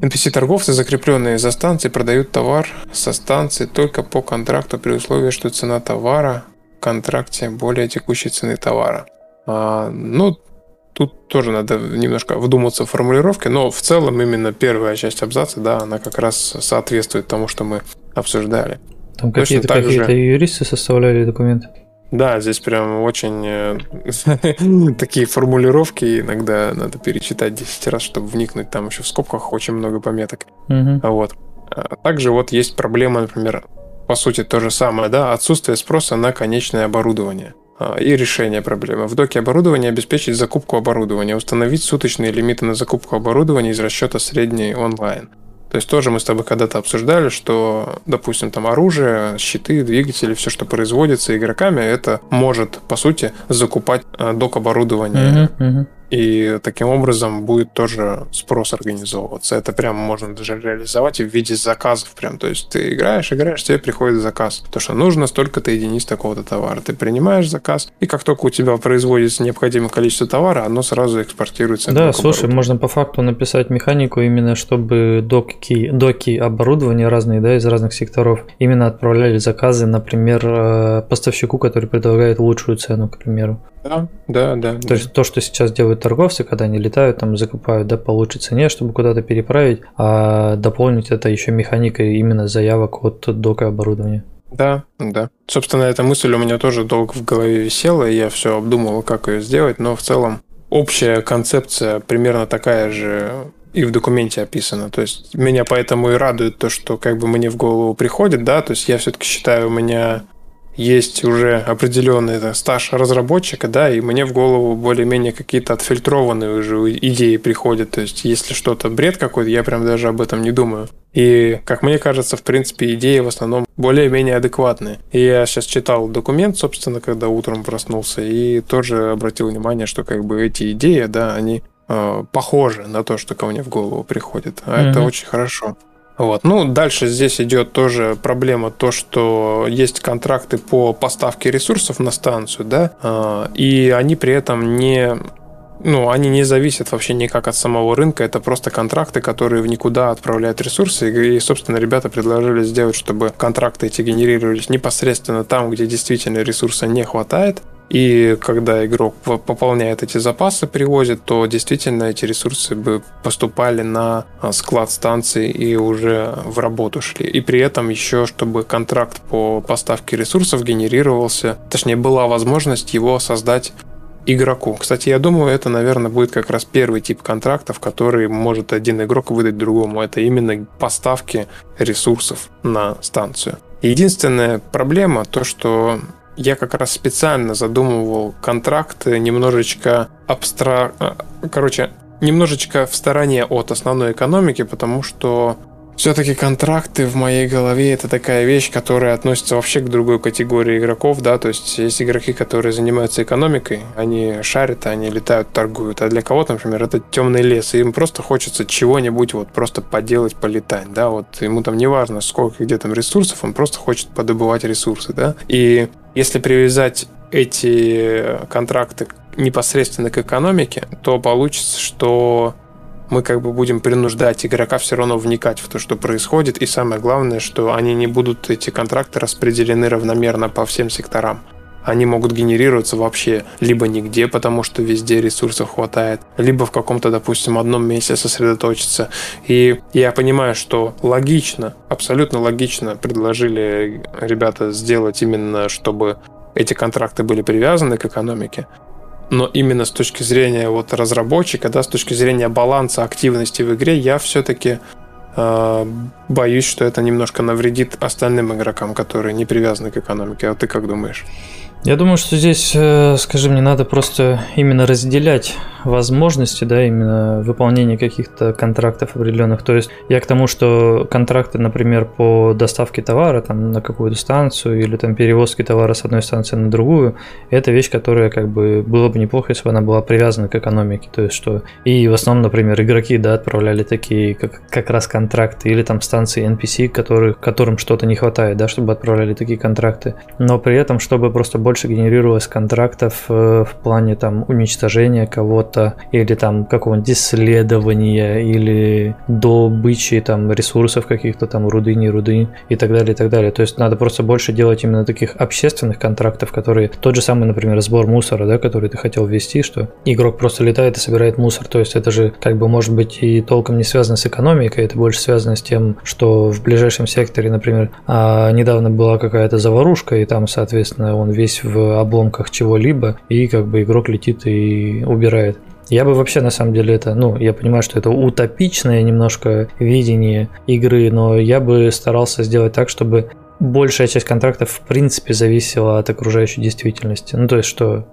NPC-торговцы, закрепленные за станцией, продают товар со станции только по контракту при условии, что цена товара в контракте более текущей цены товара. А, ну, тут тоже надо немножко вдуматься в формулировке, но в целом именно первая часть абзаца, да, она как раз соответствует тому, что мы обсуждали. Там какие-то какие юристы составляли документы? Да, здесь прям очень э, такие формулировки иногда надо перечитать 10 раз, чтобы вникнуть. Там еще в скобках очень много пометок. Угу. Вот. А также вот есть проблема, например, по сути то же самое, да, отсутствие спроса на конечное оборудование а, и решение проблемы. В доке оборудования обеспечить закупку оборудования, установить суточные лимиты на закупку оборудования из расчета средней онлайн. То есть тоже мы с тобой когда-то обсуждали, что, допустим, там оружие, щиты, двигатели, все, что производится игроками, это может, по сути, закупать э, док оборудование. Uh-huh, uh-huh. И таким образом будет тоже спрос организовываться. Это прямо можно даже реализовать в виде заказов прям. То есть ты играешь, играешь, тебе приходит заказ. То, что нужно столько-то единиц такого-то товара. Ты принимаешь заказ, и как только у тебя производится необходимое количество товара, оно сразу экспортируется. Да, слушай, можно по факту написать механику именно, чтобы доки, доки оборудования разные, да, из разных секторов, именно отправляли заказы, например, э, поставщику, который предлагает лучшую цену, к примеру. Да, да, да. То да. есть то, что сейчас делают торговцы, когда они летают, там закупают да, по лучшей цене, чтобы куда-то переправить, а дополнить это еще механикой именно заявок от дока оборудования. Да, да. Собственно, эта мысль у меня тоже долго в голове висела, и я все обдумывал, как ее сделать, но в целом общая концепция примерно такая же и в документе описана. То есть меня поэтому и радует то, что как бы мне в голову приходит, да, то есть я все-таки считаю, у меня есть уже определенный да, стаж разработчика, да, и мне в голову более-менее какие-то отфильтрованные уже идеи приходят. То есть, если что-то бред какой-то, я прям даже об этом не думаю. И, как мне кажется, в принципе, идеи в основном более-менее адекватные. И я сейчас читал документ, собственно, когда утром проснулся, и тоже обратил внимание, что как бы эти идеи, да, они э, похожи на то, что ко мне в голову приходит. А mm-hmm. это очень хорошо. Вот. Ну, дальше здесь идет тоже проблема то, что есть контракты по поставке ресурсов на станцию, да, а, и они при этом не ну, они не зависят вообще никак от самого рынка, это просто контракты, которые в никуда отправляют ресурсы, и, собственно, ребята предложили сделать, чтобы контракты эти генерировались непосредственно там, где действительно ресурса не хватает, и когда игрок пополняет эти запасы, привозит, то действительно эти ресурсы бы поступали на а, склад станции и уже в работу шли. И при этом еще, чтобы контракт по поставке ресурсов генерировался, точнее была возможность его создать игроку. Кстати, я думаю, это, наверное, будет как раз первый тип контрактов, который может один игрок выдать другому. Это именно поставки ресурсов на станцию. Единственная проблема то, что я как раз специально задумывал контракты немножечко абстра... Короче, немножечко в стороне от основной экономики, потому что все-таки контракты в моей голове это такая вещь, которая относится вообще к другой категории игроков, да, то есть есть игроки, которые занимаются экономикой, они шарят, они летают, торгуют, а для кого-то, например, это темный лес, и им просто хочется чего-нибудь вот просто поделать, полетать, да, вот ему там не важно, сколько где там ресурсов, он просто хочет подобывать ресурсы, да, и если привязать эти контракты непосредственно к экономике, то получится, что мы как бы будем принуждать игрока все равно вникать в то, что происходит. И самое главное, что они не будут, эти контракты, распределены равномерно по всем секторам. Они могут генерироваться вообще либо нигде, потому что везде ресурсов хватает, либо в каком-то, допустим, одном месте сосредоточиться. И я понимаю, что логично, абсолютно логично предложили ребята сделать именно, чтобы эти контракты были привязаны к экономике но именно с точки зрения вот разработчика, да, с точки зрения баланса активности в игре, я все-таки э, боюсь, что это немножко навредит остальным игрокам, которые не привязаны к экономике. А ты как думаешь? Я думаю, что здесь, э, скажем, не надо просто именно разделять возможности, да, именно выполнения каких-то контрактов определенных. То есть я к тому, что контракты, например, по доставке товара там на какую-то станцию или там перевозке товара с одной станции на другую, это вещь, которая как бы было бы неплохо, если бы она была привязана к экономике. То есть что и в основном, например, игроки, да, отправляли такие как, как раз контракты или там станции NPC, которых, которым что-то не хватает, да, чтобы отправляли такие контракты. Но при этом, чтобы просто больше генерировалось контрактов э, в плане там уничтожения кого-то или там какого-нибудь исследования или добычи там ресурсов каких-то там руды, не руды и так далее, и так далее. То есть надо просто больше делать именно таких общественных контрактов, которые тот же самый, например, сбор мусора, да, который ты хотел ввести, что игрок просто летает и собирает мусор. То есть это же как бы может быть и толком не связано с экономикой, это больше связано с тем, что в ближайшем секторе, например, а, недавно была какая-то заварушка, и там, соответственно, он весь в обломках чего-либо, и как бы игрок летит и убирает. Я бы вообще, на самом деле, это, ну, я понимаю, что это утопичное немножко видение игры, но я бы старался сделать так, чтобы большая часть контрактов, в принципе, зависела от окружающей действительности. Ну, то есть, что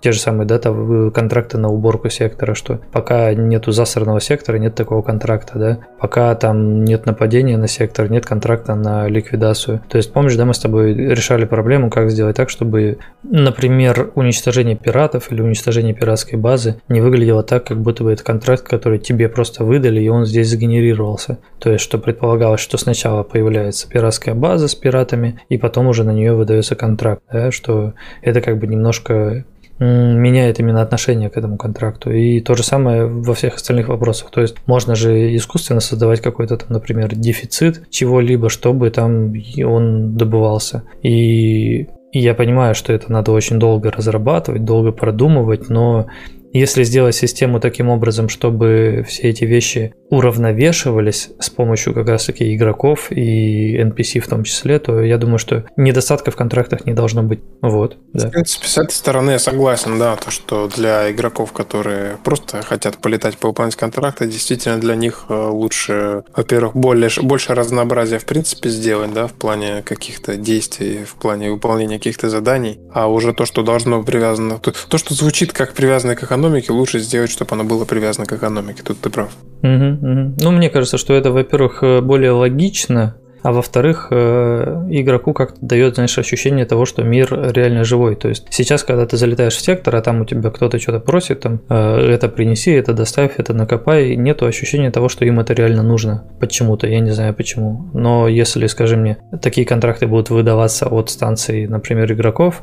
те же самые да, там, контракты на уборку сектора, что пока нету засранного сектора, нет такого контракта, да, пока там нет нападения на сектор, нет контракта на ликвидацию. То есть, помнишь, да, мы с тобой решали проблему, как сделать так, чтобы, например, уничтожение пиратов или уничтожение пиратской базы не выглядело так, как будто бы это контракт, который тебе просто выдали, и он здесь загенерировался. То есть, что предполагалось, что сначала появляется пиратская база с пиратами, и потом уже на нее выдается контракт, да, что это как бы немножко меняет именно отношение к этому контракту. И то же самое во всех остальных вопросах. То есть можно же искусственно создавать какой-то там, например, дефицит чего-либо, чтобы там он добывался. И я понимаю, что это надо очень долго разрабатывать, долго продумывать, но если сделать систему таким образом, чтобы все эти вещи уравновешивались с помощью как раз-таки игроков и NPC в том числе, то я думаю, что недостатков в контрактах не должно быть. Вот. Да. В принципе, с этой стороны я согласен, да, то, что для игроков, которые просто хотят полетать по выполнять контракты, действительно для них э, лучше, во-первых, более, больше разнообразия в принципе сделать, да, в плане каких-то действий, в плане выполнения каких-то заданий, а уже то, что должно привязано, то, то что звучит как привязано к лучше сделать, чтобы оно было привязано к экономике. Тут ты прав. Угу, угу. Ну, мне кажется, что это, во-первых, э, более логично, а во-вторых, э, игроку как-то дает, знаешь, ощущение того, что мир реально живой. То есть сейчас, когда ты залетаешь в сектор, а там у тебя кто-то что-то просит, там, э, это принеси, это доставь, это накопай, нету ощущения того, что им это реально нужно. Почему-то, я не знаю почему. Но если, скажи мне, такие контракты будут выдаваться от станций, например, игроков,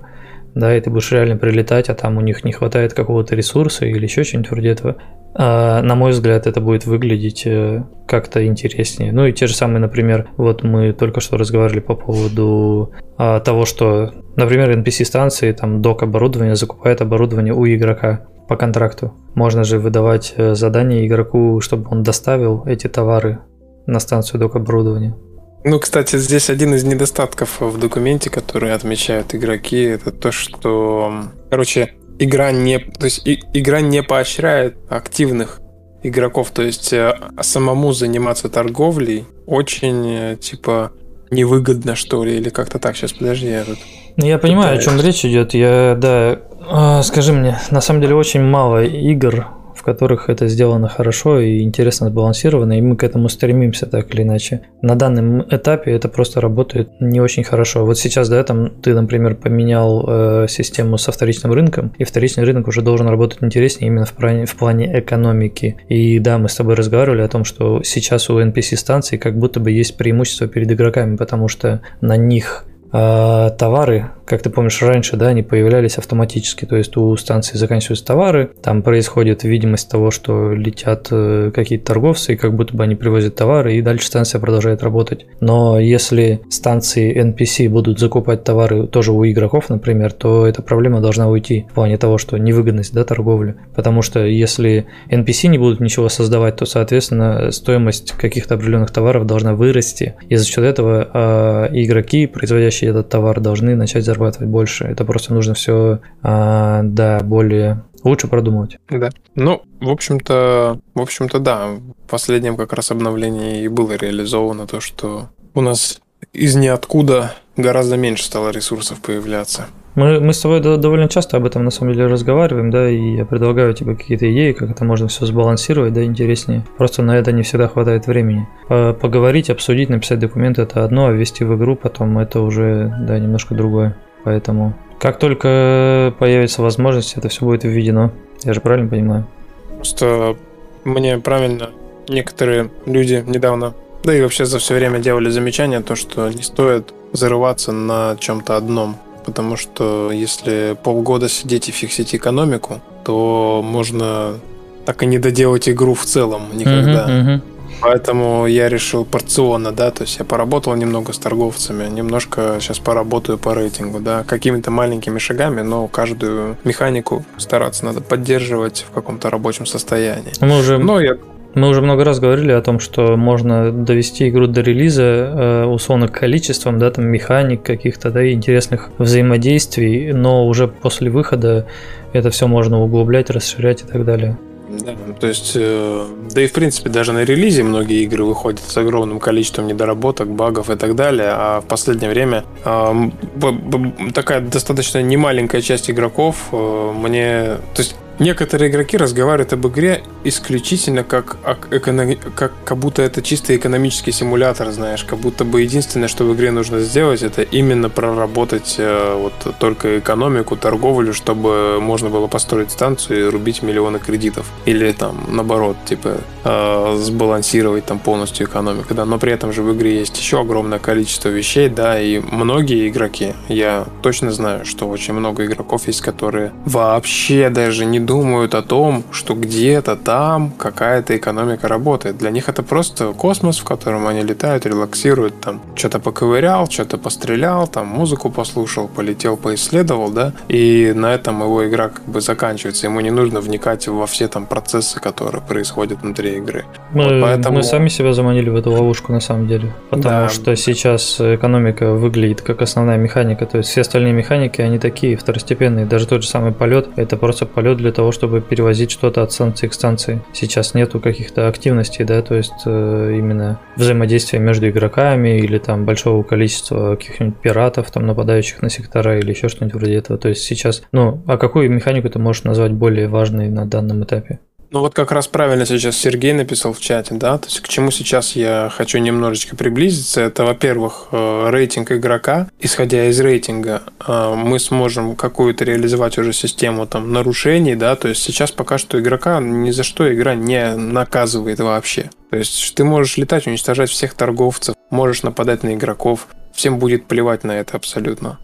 да, и ты будешь реально прилетать, а там у них не хватает какого-то ресурса или еще что-нибудь вроде этого. А, на мой взгляд, это будет выглядеть э, как-то интереснее. Ну и те же самые, например, вот мы только что разговаривали по поводу а, того, что, например, NPC-станции, там, док оборудование закупает оборудование у игрока по контракту. Можно же выдавать э, задание игроку, чтобы он доставил эти товары на станцию док оборудования. Ну, кстати, здесь один из недостатков в документе, который отмечают игроки, это то, что, короче, игра не, то есть и, игра не поощряет активных игроков, то есть э, самому заниматься торговлей очень э, типа невыгодно что ли или как-то так. Сейчас подожди, я тут. Ну, я понимаю, пытаюсь. о чем речь идет. Я да, а, скажи мне, на самом деле очень мало игр которых это сделано хорошо и интересно сбалансировано, и мы к этому стремимся так или иначе. На данном этапе это просто работает не очень хорошо. Вот сейчас, да, там ты, например, поменял э, систему со вторичным рынком, и вторичный рынок уже должен работать интереснее именно в плане, в плане экономики. И да, мы с тобой разговаривали о том, что сейчас у NPC-станций как будто бы есть преимущество перед игроками, потому что на них а, товары, как ты помнишь, раньше, да, они появлялись автоматически, то есть у станции заканчиваются товары, там происходит видимость того, что летят э, какие-то торговцы, и как будто бы они привозят товары, и дальше станция продолжает работать. Но если станции NPC будут закупать товары тоже у игроков, например, то эта проблема должна уйти в плане того, что невыгодность, да, торговли. Потому что если NPC не будут ничего создавать, то, соответственно, стоимость каких-то определенных товаров должна вырасти, и за счет этого э, игроки, производящие этот товар должны начать зарабатывать больше. Это просто нужно все, а, да, более лучше продумывать. Да. Ну, в общем-то, в общем-то, да. В последнем как раз обновлении и было реализовано то, что у нас из ниоткуда гораздо меньше стало ресурсов появляться. Мы, мы с тобой довольно часто об этом на самом деле разговариваем, да, и я предлагаю тебе какие-то идеи, как это можно все сбалансировать, да, интереснее. Просто на это не всегда хватает времени. Поговорить, обсудить, написать документы это одно, а ввести в игру потом это уже, да, немножко другое. Поэтому как только появится возможность, это все будет введено. Я же правильно понимаю? Просто мне правильно некоторые люди недавно, да и вообще за все время делали замечание, то, что не стоит зарываться на чем-то одном потому что если полгода сидеть и фиксить экономику, то можно так и не доделать игру в целом никогда. Uh-huh, uh-huh. Поэтому я решил порционно, да, то есть я поработал немного с торговцами, немножко сейчас поработаю по рейтингу, да, какими-то маленькими шагами, но каждую механику стараться надо поддерживать в каком-то рабочем состоянии. Мы уже, но я мы уже много раз говорили о том, что можно довести игру до релиза э, условно количеством, да, там механик каких-то, да, интересных взаимодействий, но уже после выхода это все можно углублять, расширять и так далее. Да, то есть, э, да и в принципе даже на релизе многие игры выходят с огромным количеством недоработок, багов и так далее, а в последнее время э, такая достаточно немаленькая часть игроков э, мне, то есть Некоторые игроки разговаривают об игре исключительно как, как, как будто это чисто экономический симулятор, знаешь, как будто бы единственное, что в игре нужно сделать, это именно проработать э, вот только экономику, торговлю, чтобы можно было построить станцию и рубить миллионы кредитов. Или там наоборот, типа э, сбалансировать там полностью экономику, да. Но при этом же в игре есть еще огромное количество вещей, да, и многие игроки, я точно знаю, что очень много игроков есть, которые вообще даже не думают о том, что где-то там какая-то экономика работает. Для них это просто космос, в котором они летают, релаксируют, там что-то поковырял, что-то пострелял, там музыку послушал, полетел, поисследовал, да, и на этом его игра как бы заканчивается. Ему не нужно вникать во все там процессы, которые происходят внутри игры. Мы, вот поэтому... мы сами себя заманили в эту ловушку на самом деле, потому да. что сейчас экономика выглядит как основная механика, то есть все остальные механики, они такие второстепенные, даже тот же самый полет, это просто полет для того, чтобы перевозить что-то от станции к станции. Сейчас нету каких-то активностей, да, то есть э, именно взаимодействия между игроками или там большого количества каких-нибудь пиратов, там нападающих на сектора или еще что-нибудь вроде этого. То есть сейчас, ну, а какую механику ты можешь назвать более важной на данном этапе? Ну вот как раз правильно сейчас Сергей написал в чате, да, то есть к чему сейчас я хочу немножечко приблизиться, это, во-первых, э, рейтинг игрока. Исходя из рейтинга, э, мы сможем какую-то реализовать уже систему там нарушений, да, то есть сейчас пока что игрока ни за что игра не наказывает вообще. То есть ты можешь летать, уничтожать всех торговцев, можешь нападать на игроков, всем будет плевать на это абсолютно.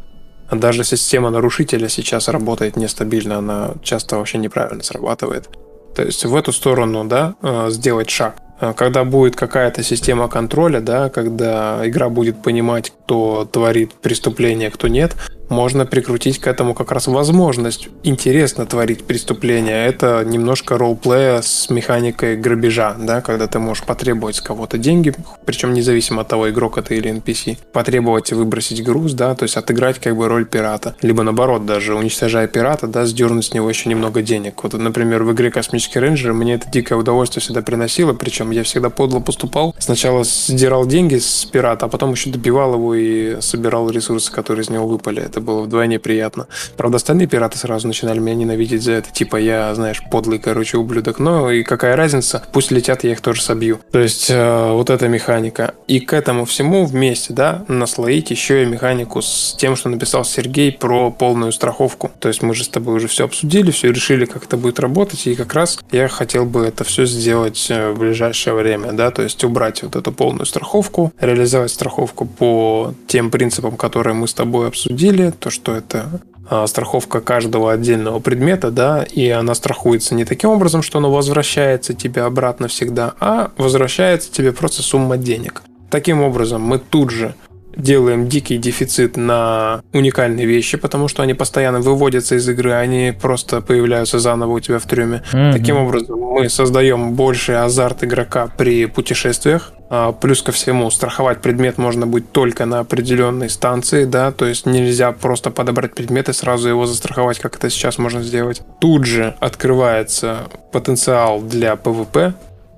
Даже система нарушителя сейчас работает нестабильно, она часто вообще неправильно срабатывает. То есть в эту сторону, да, э, сделать шаг. Э, когда будет какая-то система контроля, да, когда игра будет понимать, кто творит преступление, кто нет, можно прикрутить к этому как раз возможность интересно творить преступление. Это немножко ролплея с механикой грабежа, да, когда ты можешь потребовать с кого-то деньги, причем независимо от того, игрок это или NPC, потребовать выбросить груз, да, то есть отыграть как бы роль пирата. Либо наоборот, даже уничтожая пирата, да, сдернуть с него еще немного денег. Вот, например, в игре Космический рейнджер мне это дикое удовольствие всегда приносило, причем я всегда подло поступал. Сначала сдирал деньги с пирата, а потом еще добивал его и собирал ресурсы, которые из него выпали. Это было вдвойне приятно. Правда, остальные пираты сразу начинали меня ненавидеть за это. Типа, я, знаешь, подлый, короче, ублюдок. Но и какая разница? Пусть летят, я их тоже собью. То есть, э, вот эта механика. И к этому всему вместе, да, наслоить еще и механику с тем, что написал Сергей про полную страховку. То есть, мы же с тобой уже все обсудили, все решили, как это будет работать. И как раз я хотел бы это все сделать э, в ближайшее время, да, то есть убрать вот эту полную страховку, реализовать страховку по тем принципам, которые мы с тобой обсудили, то, что это а, страховка каждого отдельного предмета, да, и она страхуется не таким образом, что она возвращается тебе обратно всегда, а возвращается тебе просто сумма денег. Таким образом, мы тут же делаем дикий дефицит на уникальные вещи, потому что они постоянно выводятся из игры, они просто появляются заново у тебя в трюме. Mm-hmm. Таким образом, мы создаем больше азарт игрока при путешествиях. А, плюс ко всему, страховать предмет можно будет только на определенной станции, да, то есть нельзя просто подобрать предмет и сразу его застраховать, как это сейчас можно сделать. Тут же открывается потенциал для PvP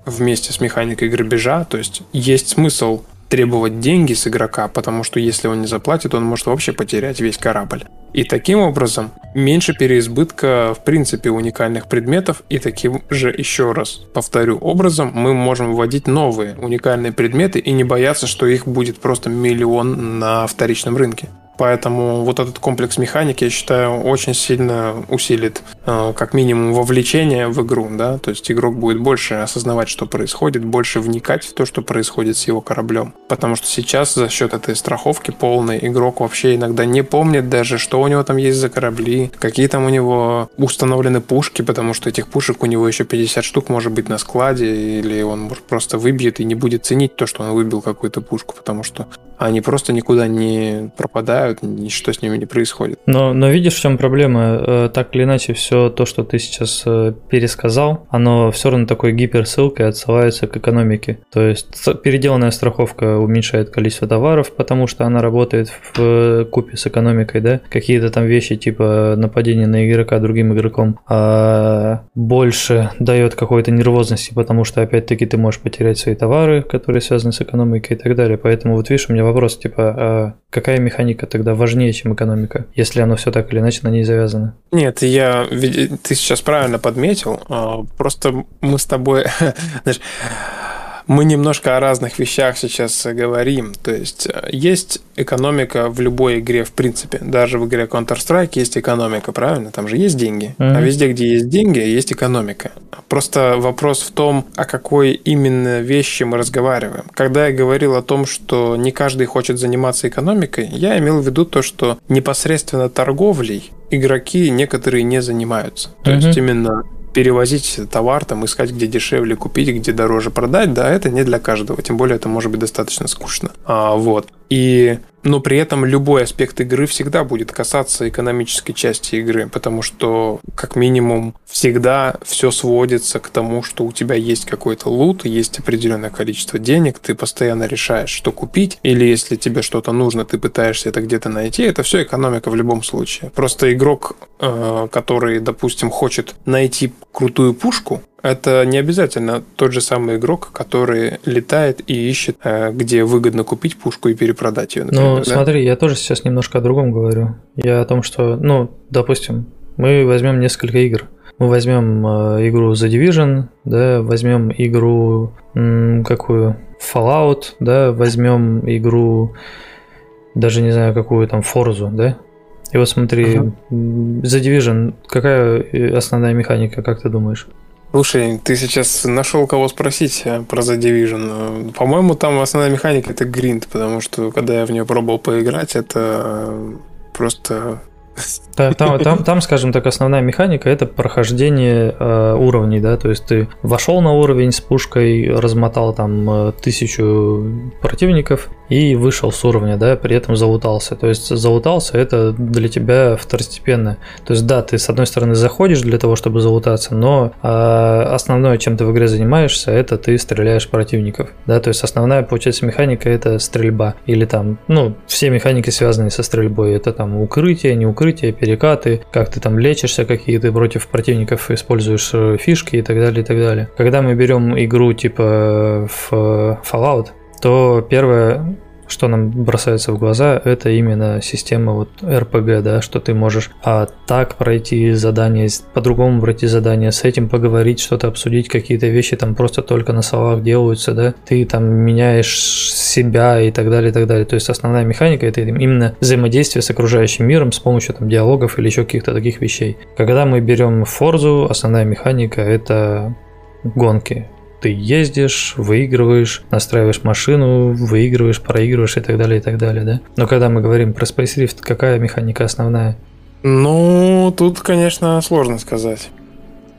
вместе с механикой грабежа, то есть есть смысл требовать деньги с игрока, потому что если он не заплатит, он может вообще потерять весь корабль. И таким образом меньше переизбытка в принципе уникальных предметов, и таким же еще раз повторю образом мы можем вводить новые уникальные предметы и не бояться, что их будет просто миллион на вторичном рынке. Поэтому вот этот комплекс механики, я считаю, очень сильно усилит э, как минимум вовлечение в игру, да, то есть игрок будет больше осознавать, что происходит, больше вникать в то, что происходит с его кораблем. Потому что сейчас за счет этой страховки полной игрок вообще иногда не помнит даже, что у него там есть за корабли, какие там у него установлены пушки, потому что этих пушек у него еще 50 штук может быть на складе, или он может просто выбьет и не будет ценить то, что он выбил какую-то пушку, потому что они просто никуда не пропадают, ничто с ними не происходит. Но, но видишь, в чем проблема? Э, так или иначе, все то, что ты сейчас э, пересказал, оно все равно такой гиперссылкой отсылается к экономике. То есть переделанная страховка уменьшает количество товаров, потому что она работает в купе с экономикой, да? Какие-то там вещи типа нападения на игрока другим игроком а больше дает какой-то нервозности, потому что опять-таки ты можешь потерять свои товары, которые связаны с экономикой и так далее. Поэтому вот видишь, у меня вопрос, типа, а какая механика тогда важнее, чем экономика, если оно все так или иначе на ней завязано? Нет, я, ты сейчас правильно подметил, а, просто мы с тобой, знаешь, мы немножко о разных вещах сейчас говорим. То есть э, есть экономика в любой игре, в принципе. Даже в игре Counter-Strike есть экономика, правильно? Там же есть деньги. Mm-hmm. А везде, где есть деньги, есть экономика. Просто вопрос в том, о какой именно вещи мы разговариваем. Когда я говорил о том, что не каждый хочет заниматься экономикой, я имел в виду то, что непосредственно торговлей игроки некоторые не занимаются. То mm-hmm. есть именно перевозить товар, там, искать, где дешевле купить, где дороже продать, да, это не для каждого. Тем более это может быть достаточно скучно. А, вот. И но при этом любой аспект игры всегда будет касаться экономической части игры, потому что, как минимум, всегда все сводится к тому, что у тебя есть какой-то лут, есть определенное количество денег, ты постоянно решаешь, что купить, или если тебе что-то нужно, ты пытаешься это где-то найти, это все экономика в любом случае. Просто игрок, э, который, допустим, хочет найти крутую пушку, это не обязательно тот же самый игрок, который летает и ищет, э, где выгодно купить пушку и перепродать ее. Например, ну, да? смотри, я тоже сейчас немножко о другом говорю. Я о том, что, ну, допустим, мы возьмем несколько игр. Мы возьмем э, игру The Division, да, возьмем игру м, какую Fallout, да, возьмем игру даже не знаю какую там Forza, да. И вот смотри, uh-huh. The Division, какая э, основная механика, как ты думаешь? Слушай, ты сейчас нашел кого спросить э, про The Division. По-моему, там основная механика это гринд, потому что когда я в нее пробовал поиграть, это просто там, там, там, скажем так, основная механика это прохождение э, уровней, да, то есть ты вошел на уровень с пушкой, размотал там э, тысячу противников и вышел с уровня, да, при этом залутался. То есть залутался это для тебя второстепенно. То есть да, ты с одной стороны заходишь для того, чтобы залутаться, но э, основное, чем ты в игре занимаешься, это ты стреляешь противников, да, то есть основная, получается, механика это стрельба или там, ну, все механики связанные со стрельбой, это там укрытие, не укрытие, укрытия, перекаты, как ты там лечишься, какие ты против противников используешь э, фишки и так далее, и так далее. Когда мы берем игру типа в Fallout, то первое, что нам бросается в глаза, это именно система вот RPG, да, что ты можешь а, так пройти задание, по-другому пройти задание, с этим поговорить, что-то обсудить, какие-то вещи там просто только на словах делаются, да, ты там меняешь себя и так далее, и так далее. То есть основная механика это именно взаимодействие с окружающим миром с помощью там диалогов или еще каких-то таких вещей. Когда мы берем Forza, основная механика это гонки ты ездишь, выигрываешь, настраиваешь машину, выигрываешь, проигрываешь и так далее, и так далее, да? Но когда мы говорим про Space Rift, какая механика основная? Ну, тут, конечно, сложно сказать.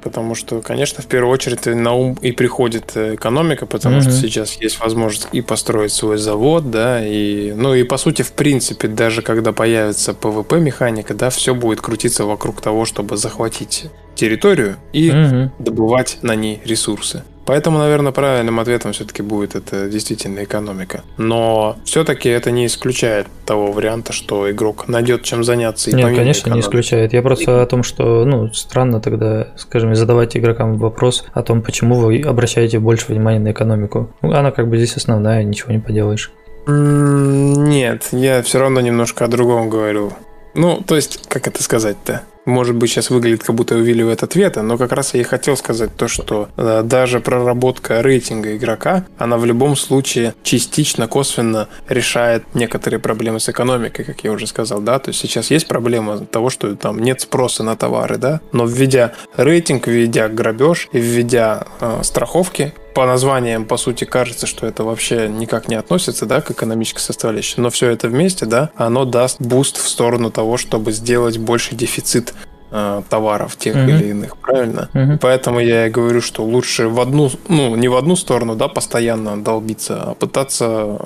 Потому что, конечно, в первую очередь на ум и приходит экономика, потому mm-hmm. что сейчас есть возможность и построить свой завод, да, и, ну и по сути, в принципе, даже когда появится ПВП механика, да, все будет крутиться вокруг того, чтобы захватить территорию и mm-hmm. добывать на ней ресурсы. Поэтому, наверное, правильным ответом все-таки будет это действительно экономика. Но все-таки это не исключает того варианта, что игрок найдет чем заняться. И Нет, конечно, экономики. не исключает. Я просто о том, что, ну, странно тогда, скажем, задавать игрокам вопрос о том, почему вы обращаете больше внимания на экономику. Ну, она как бы здесь основная, ничего не поделаешь. Нет, я все равно немножко о другом говорю. Ну, то есть, как это сказать-то? Может быть, сейчас выглядит, как будто увиливаю от ответа, но как раз я и хотел сказать то, что э, даже проработка рейтинга игрока, она в любом случае частично, косвенно решает некоторые проблемы с экономикой, как я уже сказал, да, то есть сейчас есть проблема того, что там нет спроса на товары, да, но введя рейтинг, введя грабеж и введя э, страховки, по названиям, по сути, кажется, что это вообще никак не относится, да, к экономической составляющей. Но все это вместе, да, оно даст буст в сторону того, чтобы сделать больше дефицит э, товаров тех mm-hmm. или иных, правильно? Mm-hmm. Поэтому я и говорю, что лучше в одну, ну, не в одну сторону, да, постоянно долбиться, а пытаться...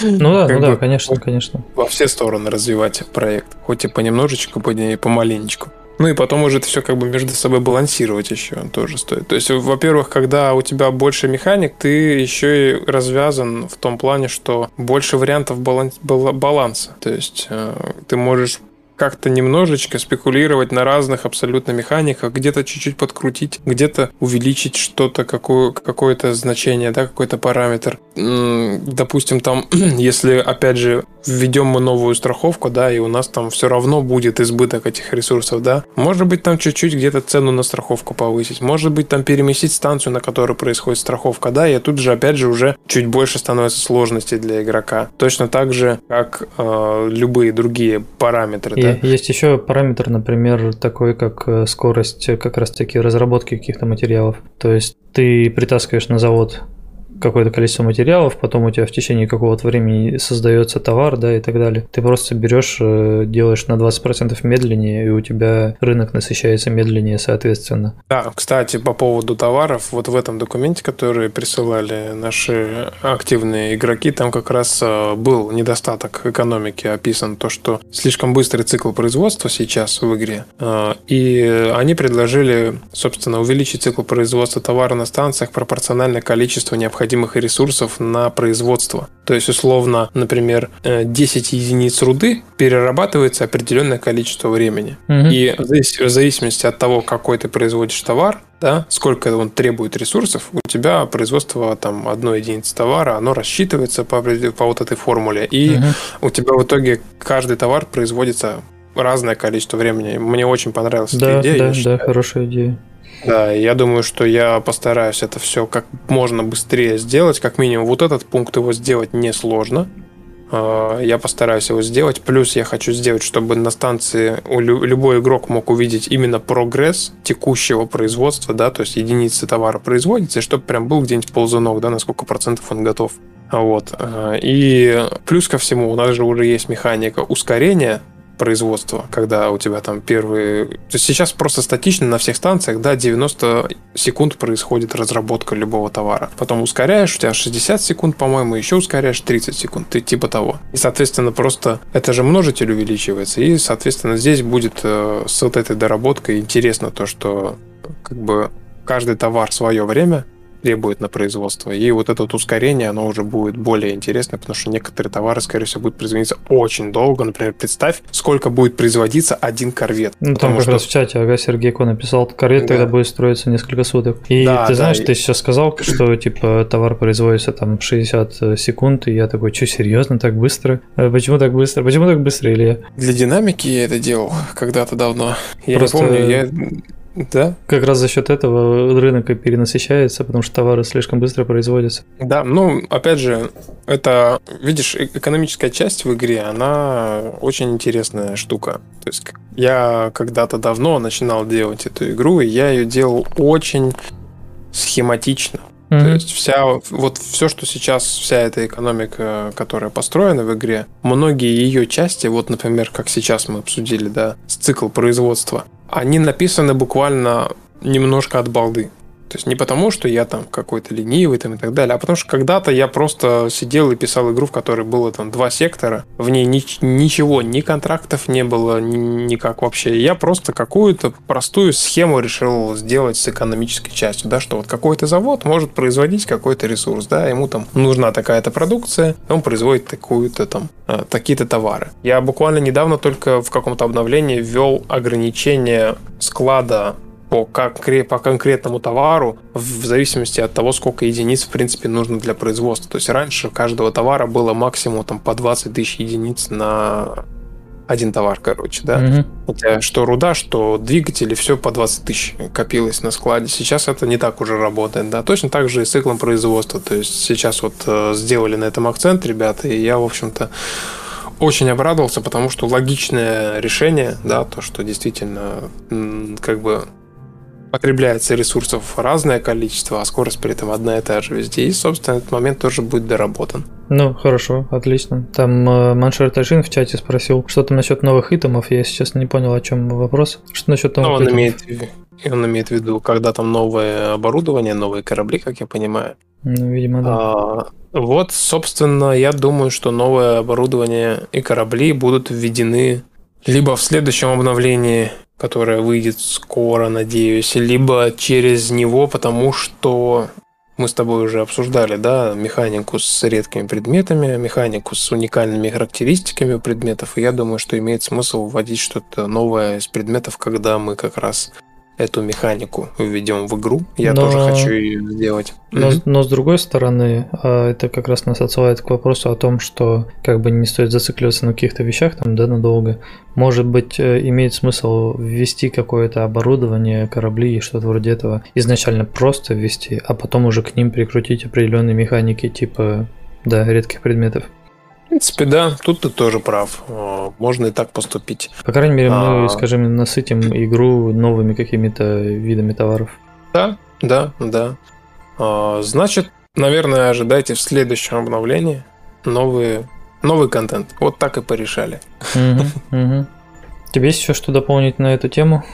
Ну да, ну да, конечно, конечно. Во все стороны развивать проект, хоть и понемножечку, помаленечку. Ну и потом уже это все как бы между собой балансировать еще тоже стоит. То есть, во-первых, когда у тебя больше механик, ты еще и развязан в том плане, что больше вариантов баланса. То есть э, ты можешь как-то немножечко спекулировать на разных абсолютно механиках, где-то чуть-чуть подкрутить, где-то увеличить что-то, какое, какое-то значение, да, какой-то параметр. Допустим, там, если, опять же, введем мы новую страховку, да, и у нас там все равно будет избыток этих ресурсов, да, может быть, там чуть-чуть где-то цену на страховку повысить, может быть, там переместить станцию, на которой происходит страховка, да, и тут же, опять же, уже чуть больше становится сложностей для игрока. Точно так же, как э, любые другие параметры, да. Есть еще параметр, например, такой, как э, скорость как раз-таки разработки каких-то материалов. То есть ты притаскиваешь на завод какое-то количество материалов, потом у тебя в течение какого-то времени создается товар, да, и так далее. Ты просто берешь, э, делаешь на 20% медленнее, и у тебя рынок насыщается медленнее, соответственно. Да, кстати, по поводу товаров, вот в этом документе, который присылали наши активные игроки, там как раз э, был недостаток экономики описан, то, что слишком быстрый цикл производства сейчас в игре, э, и они предложили, собственно, увеличить цикл производства товара на станциях пропорционально количеству необходимых необходимых ресурсов на производство. То есть, условно, например, 10 э, единиц руды перерабатывается определенное количество времени. Угу. И в зависимости от того, какой ты производишь товар, да, сколько он требует ресурсов, у тебя производство там одной единицы товара, оно рассчитывается по, по вот этой формуле, и угу. у тебя в итоге каждый товар производится разное количество времени. Мне очень понравилась да, эта идея. Да, да, хорошая идея. Да, я думаю, что я постараюсь это все как можно быстрее сделать. Как минимум, вот этот пункт его сделать несложно. А, я постараюсь его сделать. Плюс я хочу сделать, чтобы на станции любой игрок мог увидеть именно прогресс текущего производства, да, то есть единицы товара производится, и чтобы прям был где-нибудь ползунок, да, на сколько процентов он готов. Вот. А, и плюс ко всему, у нас же уже есть механика ускорения производства, когда у тебя там первые... То есть сейчас просто статично на всех станциях, да, 90 секунд происходит разработка любого товара. Потом ускоряешь, у тебя 60 секунд, по-моему, еще ускоряешь 30 секунд, ты типа того. И, соответственно, просто это же множитель увеличивается, и, соответственно, здесь будет э, с вот этой доработкой интересно то, что как бы каждый товар свое время, требует на производство. И вот это вот ускорение, оно уже будет более интересно, потому что некоторые товары, скорее всего, будут производиться очень долго. Например, представь, сколько будет производиться один корвет. Ну, там как что... раз в чате, ага, Сергейко написал, корвет да. тогда будет строиться несколько суток. И да, ты знаешь, да, ты и... сейчас сказал, что, типа, товар производится там 60 секунд, и я такой, что, серьезно, так быстро? Э, почему так быстро? Почему так быстро, Илья? Для динамики я это делал когда-то давно. Я Просто... не помню, я да. Как раз за счет этого рынок и перенасыщается, потому что товары слишком быстро производятся. Да, ну, опять же, это, видишь, э, экономическая часть в игре, она очень интересная штука. То есть я когда-то давно начинал делать эту игру, и я ее делал очень схематично. Mm-hmm. То есть вся вот все, что сейчас вся эта экономика, которая построена в игре, многие ее части, вот, например, как сейчас мы обсудили, да, цикл производства, они написаны буквально немножко от балды. То есть не потому, что я там какой-то ленивый там, и так далее, а потому что когда-то я просто сидел и писал игру, в которой было там два сектора, в ней ни, ничего, ни контрактов не было, ни, никак вообще. Я просто какую-то простую схему решил сделать с экономической частью, да, что вот какой-то завод может производить какой-то ресурс, да, ему там нужна такая-то продукция, он производит такую-то там, э, такие-то товары. Я буквально недавно только в каком-то обновлении ввел ограничение склада по, конкре- по конкретному товару в зависимости от того, сколько единиц, в принципе, нужно для производства. То есть раньше каждого товара было максимум там, по 20 тысяч единиц на один товар, короче, да. Угу. Хотя что руда, что двигатели, все по 20 тысяч копилось на складе. Сейчас это не так уже работает, да. Точно так же и с циклом производства. То есть сейчас вот э, сделали на этом акцент, ребята, и я, в общем-то, очень обрадовался, потому что логичное решение, да, то, что действительно как бы потребляется ресурсов разное количество, а скорость при этом одна и та же везде. И, собственно, этот момент тоже будет доработан. Ну, хорошо, отлично. Там э, Маншер Тажин в чате спросил, что там насчет новых итемов. Я, сейчас не понял, о чем вопрос. Что насчет новых ну, он итемов? Имеет, он имеет в виду, когда там новое оборудование, новые корабли, как я понимаю. Ну, видимо, да. А, вот, собственно, я думаю, что новое оборудование и корабли будут введены либо в следующем обновлении которая выйдет скоро, надеюсь, либо через него, потому что мы с тобой уже обсуждали, да, механику с редкими предметами, механику с уникальными характеристиками предметов, и я думаю, что имеет смысл вводить что-то новое из предметов, когда мы как раз эту механику введем в игру. Я но, тоже хочу ее сделать. Но, mm-hmm. но с другой стороны, а, это как раз нас отсылает к вопросу о том, что как бы не стоит зацикливаться на каких-то вещах там, да, надолго. Может быть, э, имеет смысл ввести какое-то оборудование, корабли и что-то вроде этого. Изначально просто ввести, а потом уже к ним прикрутить определенные механики типа да, редких предметов. В принципе, да, тут ты тоже прав. Можно и так поступить. По крайней мере, мы, а... скажем, насытим игру новыми какими-то видами товаров. Да, да, да. А, значит, наверное, ожидайте в следующем обновлении новые, новый контент. Вот так и порешали. Угу, угу. Тебе есть еще что дополнить на эту тему?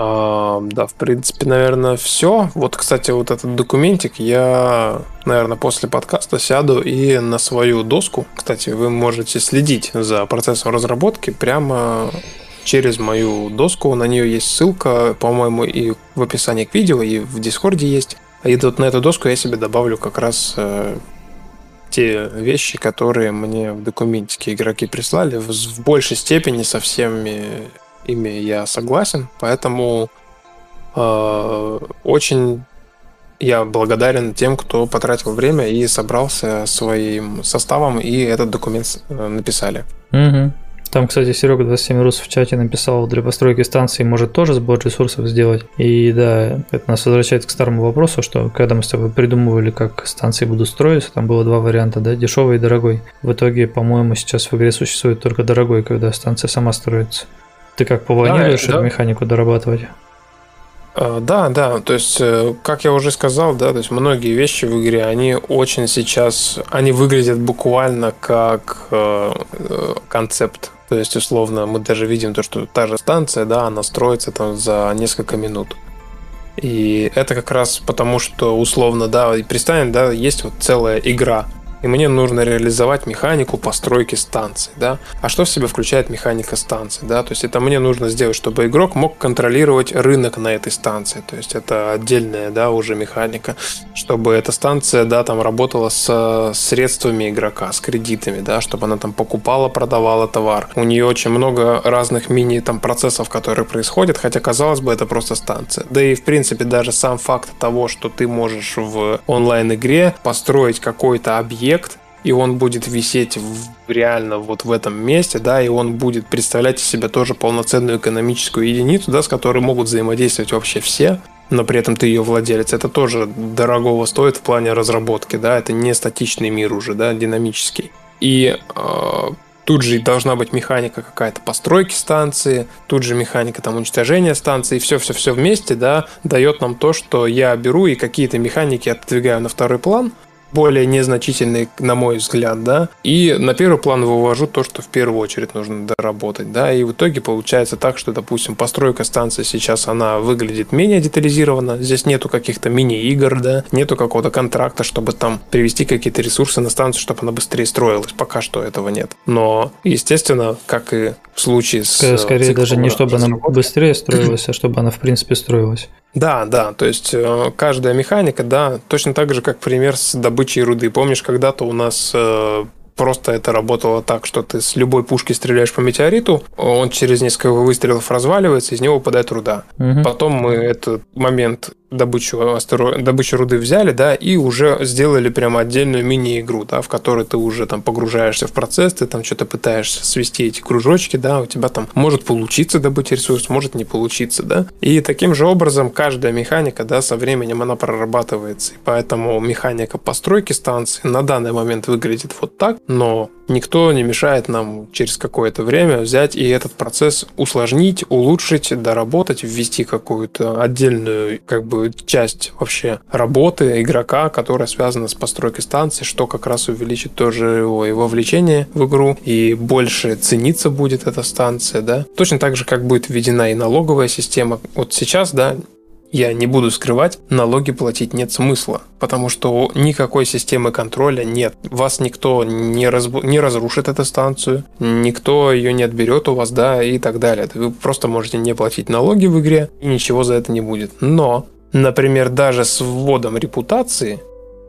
Да, в принципе, наверное, все. Вот, кстати, вот этот документик я, наверное, после подкаста сяду и на свою доску. Кстати, вы можете следить за процессом разработки прямо через мою доску. На нее есть ссылка, по-моему, и в описании к видео, и в Дискорде есть. И вот на эту доску я себе добавлю как раз э, те вещи, которые мне в документике игроки прислали, в большей степени со всеми ими я согласен, поэтому э, очень я благодарен тем, кто потратил время и собрался своим составом, и этот документ э, написали. Угу. Там, кстати, Серега 27 Рус в чате написал, для постройки станции может тоже сбор ресурсов сделать. И да, это нас возвращает к старому вопросу, что когда мы с тобой придумывали, как станции будут строиться, там было два варианта, да, дешевый и дорогой. В итоге, по-моему, сейчас в игре существует только дорогой, когда станция сама строится. Ты как планируешь да, эту да. механику дорабатывать? А, да, да, то есть, э, как я уже сказал, да, то есть многие вещи в игре, они очень сейчас, они выглядят буквально как э, э концепт То есть, условно, мы даже видим то, что та же станция, да, она строится там за несколько минут. И это как раз потому, что условно, да, и представим, да, есть вот целая игра, и мне нужно реализовать механику постройки станции, да. А что в себя включает механика станции, да? То есть это мне нужно сделать, чтобы игрок мог контролировать рынок на этой станции. То есть это отдельная, да, уже механика, чтобы эта станция, да, там работала с средствами игрока, с кредитами, да, чтобы она там покупала, продавала товар. У нее очень много разных мини там процессов, которые происходят, хотя казалось бы это просто станция. Да и в принципе даже сам факт того, что ты можешь в онлайн игре построить какой-то объект объект, и он будет висеть в, реально вот в этом месте, да, и он будет представлять из себя тоже полноценную экономическую единицу, да, с которой могут взаимодействовать вообще все, но при этом ты ее владелец. Это тоже дорогого стоит в плане разработки, да, это не статичный мир уже, да, динамический. И э, тут же должна быть механика какая-то постройки станции, тут же механика там уничтожения станции, все-все-все вместе, да, дает нам то, что я беру и какие-то механики отодвигаю на второй план, более незначительные, на мой взгляд, да, и на первый план вывожу то, что в первую очередь нужно доработать, да, и в итоге получается так, что, допустим, постройка станции сейчас, она выглядит менее детализированно, здесь нету каких-то мини-игр, да, нету какого-то контракта, чтобы там привести какие-то ресурсы на станцию, чтобы она быстрее строилась, пока что этого нет. Но, естественно, как и в случае с... Скорее даже не чтобы она быстрее строилась, а чтобы она в принципе строилась. Да, да, то есть э, каждая механика, да, точно так же, как пример с добычей руды. Помнишь, когда-то у нас э, просто это работало так, что ты с любой пушки стреляешь по метеориту, он через несколько выстрелов разваливается, из него выпадает руда. Угу. Потом мы этот момент добычу, астеро... добычу руды взяли, да, и уже сделали прямо отдельную мини-игру, да, в которой ты уже там погружаешься в процесс, ты там что-то пытаешься свести эти кружочки, да, у тебя там может получиться добыть ресурс, может не получиться, да. И таким же образом каждая механика, да, со временем она прорабатывается. И поэтому механика постройки станции на данный момент выглядит вот так, но никто не мешает нам через какое-то время взять и этот процесс усложнить, улучшить, доработать, ввести какую-то отдельную как бы часть вообще работы игрока, которая связана с постройкой станции, что как раз увеличит тоже его и вовлечение в игру, и больше цениться будет эта станция, да. Точно так же, как будет введена и налоговая система. Вот сейчас, да, я не буду скрывать, налоги платить нет смысла, потому что никакой системы контроля нет. Вас никто не, разб... не разрушит эту станцию, никто ее не отберет у вас, да, и так далее. Вы просто можете не платить налоги в игре, и ничего за это не будет. Но, например, даже с вводом репутации,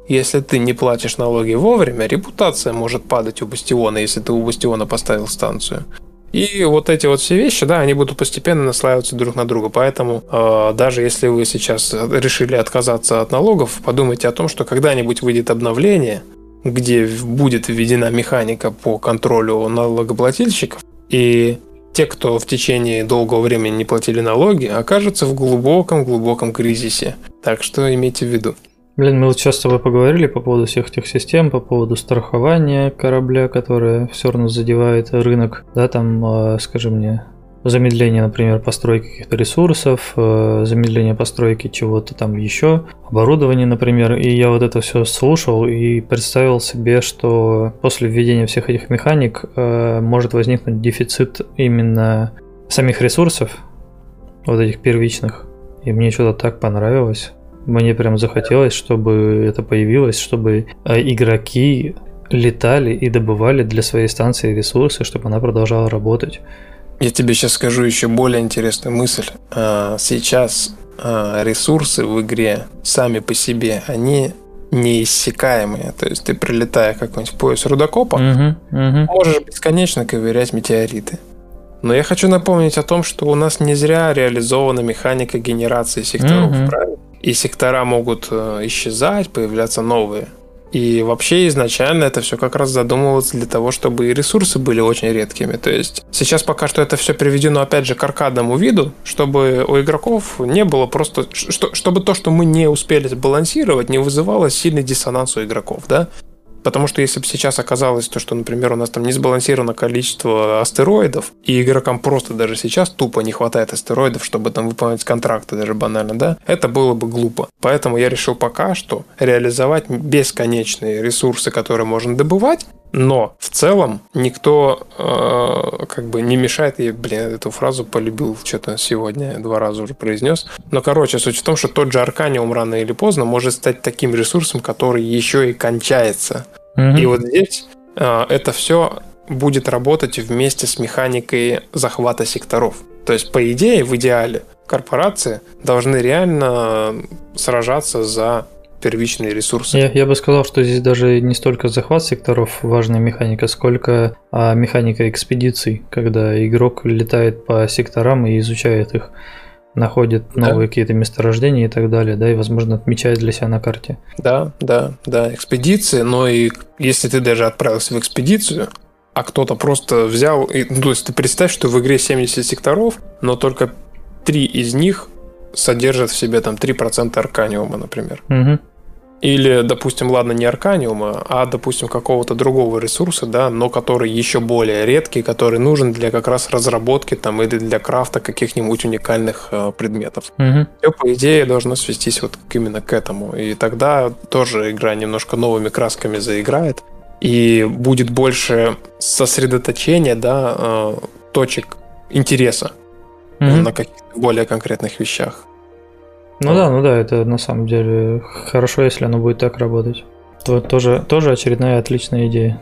если ты не платишь налоги вовремя, репутация может падать у Бастиона, если ты у Бастиона поставил станцию. И вот эти вот все вещи, да, они будут постепенно наслаиваться друг на друга. Поэтому э, даже если вы сейчас решили отказаться от налогов, подумайте о том, что когда-нибудь выйдет обновление, где будет введена механика по контролю налогоплательщиков, и те, кто в течение долгого времени не платили налоги, окажутся в глубоком-глубоком кризисе. Так что имейте в виду. Блин, мы вот сейчас с тобой поговорили по поводу всех этих систем, по поводу страхования корабля, которое все равно задевает рынок. Да, там, э, скажи мне, замедление, например, постройки каких-то ресурсов, э, замедление постройки чего-то там еще, оборудование, например. И я вот это все слушал и представил себе, что после введения всех этих механик э, может возникнуть дефицит именно самих ресурсов, вот этих первичных. И мне что-то так понравилось. Мне прям захотелось, чтобы это появилось, чтобы э, игроки летали и добывали для своей станции ресурсы, чтобы она продолжала работать. Я тебе сейчас скажу еще более интересную мысль. А, сейчас а, ресурсы в игре сами по себе, они неиссякаемые. То есть ты прилетая какой-нибудь пояс рудокопа, угу, угу. можешь бесконечно ковырять метеориты. Но я хочу напомнить о том, что у нас не зря реализована механика генерации секторов, угу. правильно? И сектора могут э, исчезать, появляться новые. И вообще изначально это все как раз задумывалось для того, чтобы и ресурсы были очень редкими. То есть сейчас пока что это все приведено опять же к аркадному виду, чтобы у игроков не было просто... Что, чтобы то, что мы не успели сбалансировать, не вызывало сильный диссонанс у игроков, да? Потому что если бы сейчас оказалось то, что, например, у нас там не сбалансировано количество астероидов, и игрокам просто даже сейчас тупо не хватает астероидов, чтобы там выполнять контракты даже банально, да, это было бы глупо. Поэтому я решил пока что реализовать бесконечные ресурсы, которые можно добывать, Но в целом никто э, как бы не мешает, я, блин, эту фразу полюбил что-то сегодня, два раза уже произнес. Но, короче, суть в том, что тот же Арканиум рано или поздно может стать таким ресурсом, который еще и кончается. Mm-hmm. И вот здесь э, это все будет работать вместе с механикой захвата секторов. То есть, по идее, в идеале, корпорации должны реально сражаться за первичные ресурсы. Я, я бы сказал, что здесь даже не столько захват секторов важная механика, сколько а, механика экспедиций, когда игрок летает по секторам и изучает их находит новые да. какие-то месторождения и так далее, да, и, возможно, отмечает для себя на карте. Да, да, да, экспедиции, но и если ты даже отправился в экспедицию, а кто-то просто взял, и, ну, то есть ты представь, что в игре 70 секторов, но только три из них содержат в себе там 3% арканиума, например. Угу. Или, допустим, ладно, не арканиума, а, допустим, какого-то другого ресурса, да, но который еще более редкий, который нужен для как раз разработки там или для крафта каких-нибудь уникальных э, предметов. Угу. Все, по идее, должно свестись вот именно к этому. И тогда тоже игра немножко новыми красками заиграет, и будет больше сосредоточения, да, э, точек интереса угу. на каких-то более конкретных вещах. Ну да, ну да, это на самом деле хорошо, если оно будет так работать. То, тоже, тоже очередная отличная идея.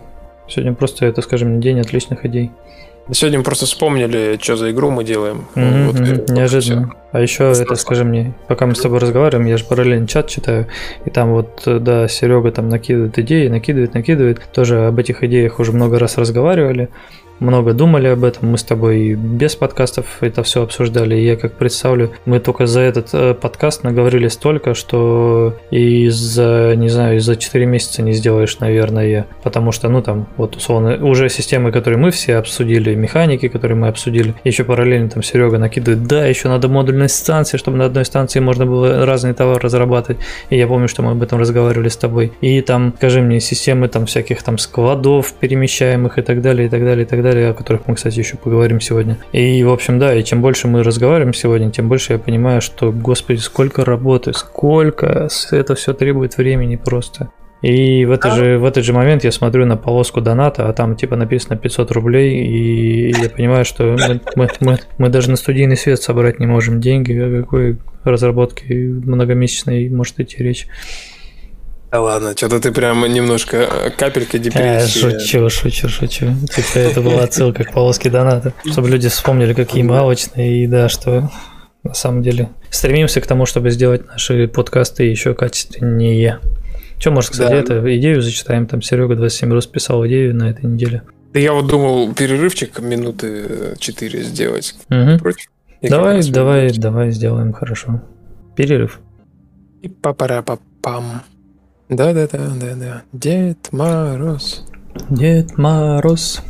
Сегодня просто это, скажем, день отличных идей. Сегодня мы просто вспомнили, что за игру мы делаем. Mm-hmm, вот, mm-hmm, неожиданно. Все. А еще это, скажи мне, пока мы с тобой разговариваем, я же параллельно чат читаю, и там вот, да, Серега там накидывает идеи, накидывает, накидывает. Тоже об этих идеях уже много раз разговаривали много думали об этом, мы с тобой без подкастов это все обсуждали, и я как представлю, мы только за этот э, подкаст наговорили столько, что и за, не знаю, и за 4 месяца не сделаешь, наверное, потому что, ну, там, вот, условно, уже системы, которые мы все обсудили, механики, которые мы обсудили, еще параллельно там Серега накидывает, да, еще надо модульные станции, чтобы на одной станции можно было разные товары разрабатывать, и я помню, что мы об этом разговаривали с тобой, и там, скажи мне, системы там всяких там складов перемещаемых и так далее, и так далее, и так далее, о которых мы, кстати, еще поговорим сегодня. И, в общем, да, и чем больше мы разговариваем сегодня, тем больше я понимаю, что, господи, сколько работы, сколько это все требует времени просто. И в, этот же, в этот же момент я смотрю на полоску доната, а там типа написано 500 рублей, и я понимаю, что мы, мы, мы, мы даже на студийный свет собрать не можем деньги, о какой разработке многомесячной может идти речь. Да ладно, что-то ты прям немножко э, капелька э, депрессии. Э, шучу, шучу, шучу. Типа это была отсылка к полоске доната, чтобы люди вспомнили, какие мы и да, что на самом деле стремимся к тому, чтобы сделать наши подкасты еще качественнее. Что, может, кстати, да. это идею зачитаем, там Серега 27 раз писал идею на этой неделе. Да я вот думал перерывчик минуты 4 сделать. Угу. Против? Давай, давай, давай сделаем, хорошо. Перерыв. И папара-папам. Да-да-да, да-да. Дед Мороз. Дед Мороз.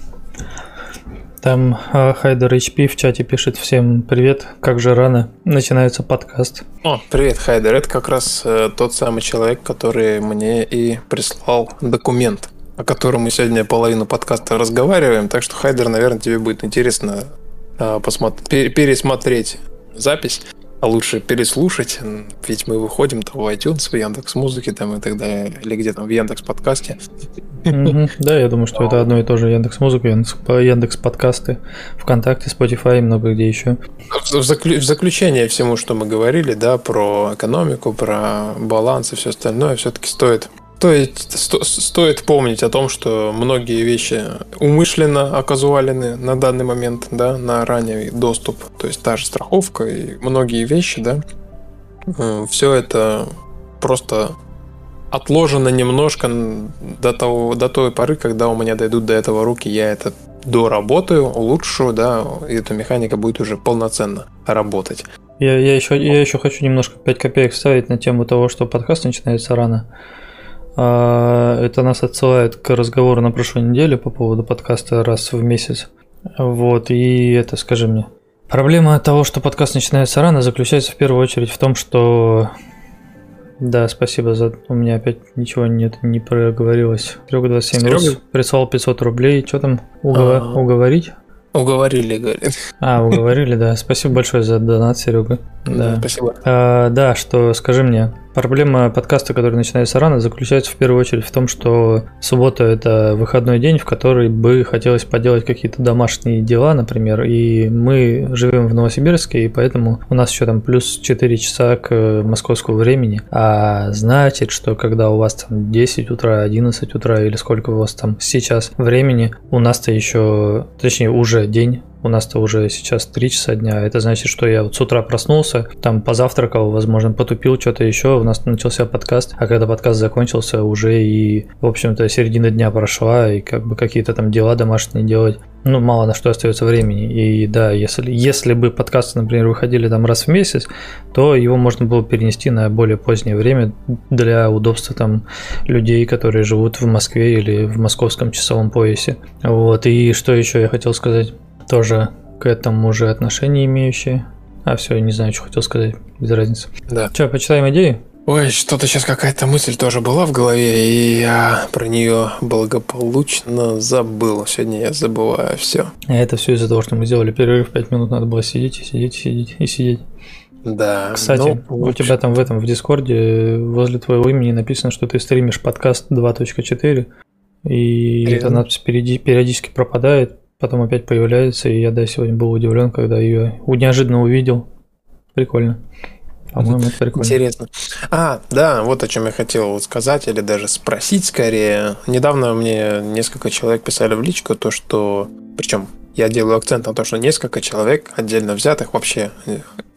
Там а, Хайдер HP в чате пишет всем привет, как же рано начинается подкаст. О, привет, Хайдер. Это как раз э, тот самый человек, который мне и прислал документ, о котором мы сегодня половину подкаста разговариваем. Так что, Хайдер, наверное, тебе будет интересно э, посмотри, пересмотреть запись а лучше переслушать, ведь мы выходим там в iTunes, в Яндекс Музыки там и так далее, или где там в Яндекс Подкасте. Да, я думаю, что это одно и то же Яндекс Музыка, Яндекс Подкасты, ВКонтакте, Spotify и много где еще. В заключение всему, что мы говорили, да, про экономику, про баланс и все остальное, все-таки стоит то есть сто, стоит помнить о том, что многие вещи умышленно оказуалены на данный момент, да, на ранний доступ, то есть та же страховка и многие вещи, да, э, все это просто отложено немножко до, того, до той поры, когда у меня дойдут до этого руки, я это доработаю, улучшу, да, и эта механика будет уже полноценно работать. Я, я, еще, я еще хочу немножко 5 копеек ставить на тему того, что подкаст начинается рано. А, это нас отсылает к разговору на прошлой неделе по поводу подкаста раз в месяц. Вот, и это скажи мне. Проблема того, что подкаст начинается рано, заключается в первую очередь в том, что... Да, спасибо за... У меня опять ничего нет, не проговорилось. Серега 27 Серега? Рус прислал 500 рублей. Что там? Угов... А... Уговорить? Уговорили, говорит. А, уговорили, да. Спасибо большое за донат, Серега. Да, спасибо. А, да, что скажи мне, Проблема подкаста, который начинается рано, заключается в первую очередь в том, что суббота – это выходной день, в который бы хотелось поделать какие-то домашние дела, например, и мы живем в Новосибирске, и поэтому у нас еще там плюс 4 часа к московскому времени, а значит, что когда у вас там 10 утра, 11 утра или сколько у вас там сейчас времени, у нас-то еще, точнее уже день, у нас-то уже сейчас 3 часа дня. Это значит, что я вот с утра проснулся, там позавтракал, возможно, потупил что-то еще, у нас начался подкаст, а когда подкаст закончился, уже и, в общем-то, середина дня прошла, и как бы какие-то там дела домашние делать. Ну, мало на что остается времени. И да, если, если бы подкасты, например, выходили там раз в месяц, то его можно было перенести на более позднее время для удобства там людей, которые живут в Москве или в московском часовом поясе. Вот, и что еще я хотел сказать? Тоже к этому же отношение имеющие. А все, не знаю, что хотел сказать, без разницы. Да. Че, почитаем идеи? Ой, что-то сейчас какая-то мысль тоже была в голове, и я про нее благополучно забыл. Сегодня я забываю все. А это все из-за того, что мы сделали перерыв 5 минут, надо было сидеть и сидеть, и сидеть и сидеть. Да. Кстати, ну, у тебя там в этом в Дискорде возле твоего имени написано, что ты стримишь подкаст 2.4, и Реально? эта надпись периодически пропадает потом опять появляется, и я, да, сегодня был удивлен, когда ее неожиданно увидел. Прикольно. По-моему, это прикольно. Интересно. А, да, вот о чем я хотел сказать, или даже спросить скорее. Недавно мне несколько человек писали в личку то, что... Причем я делаю акцент на то, что несколько человек отдельно взятых, вообще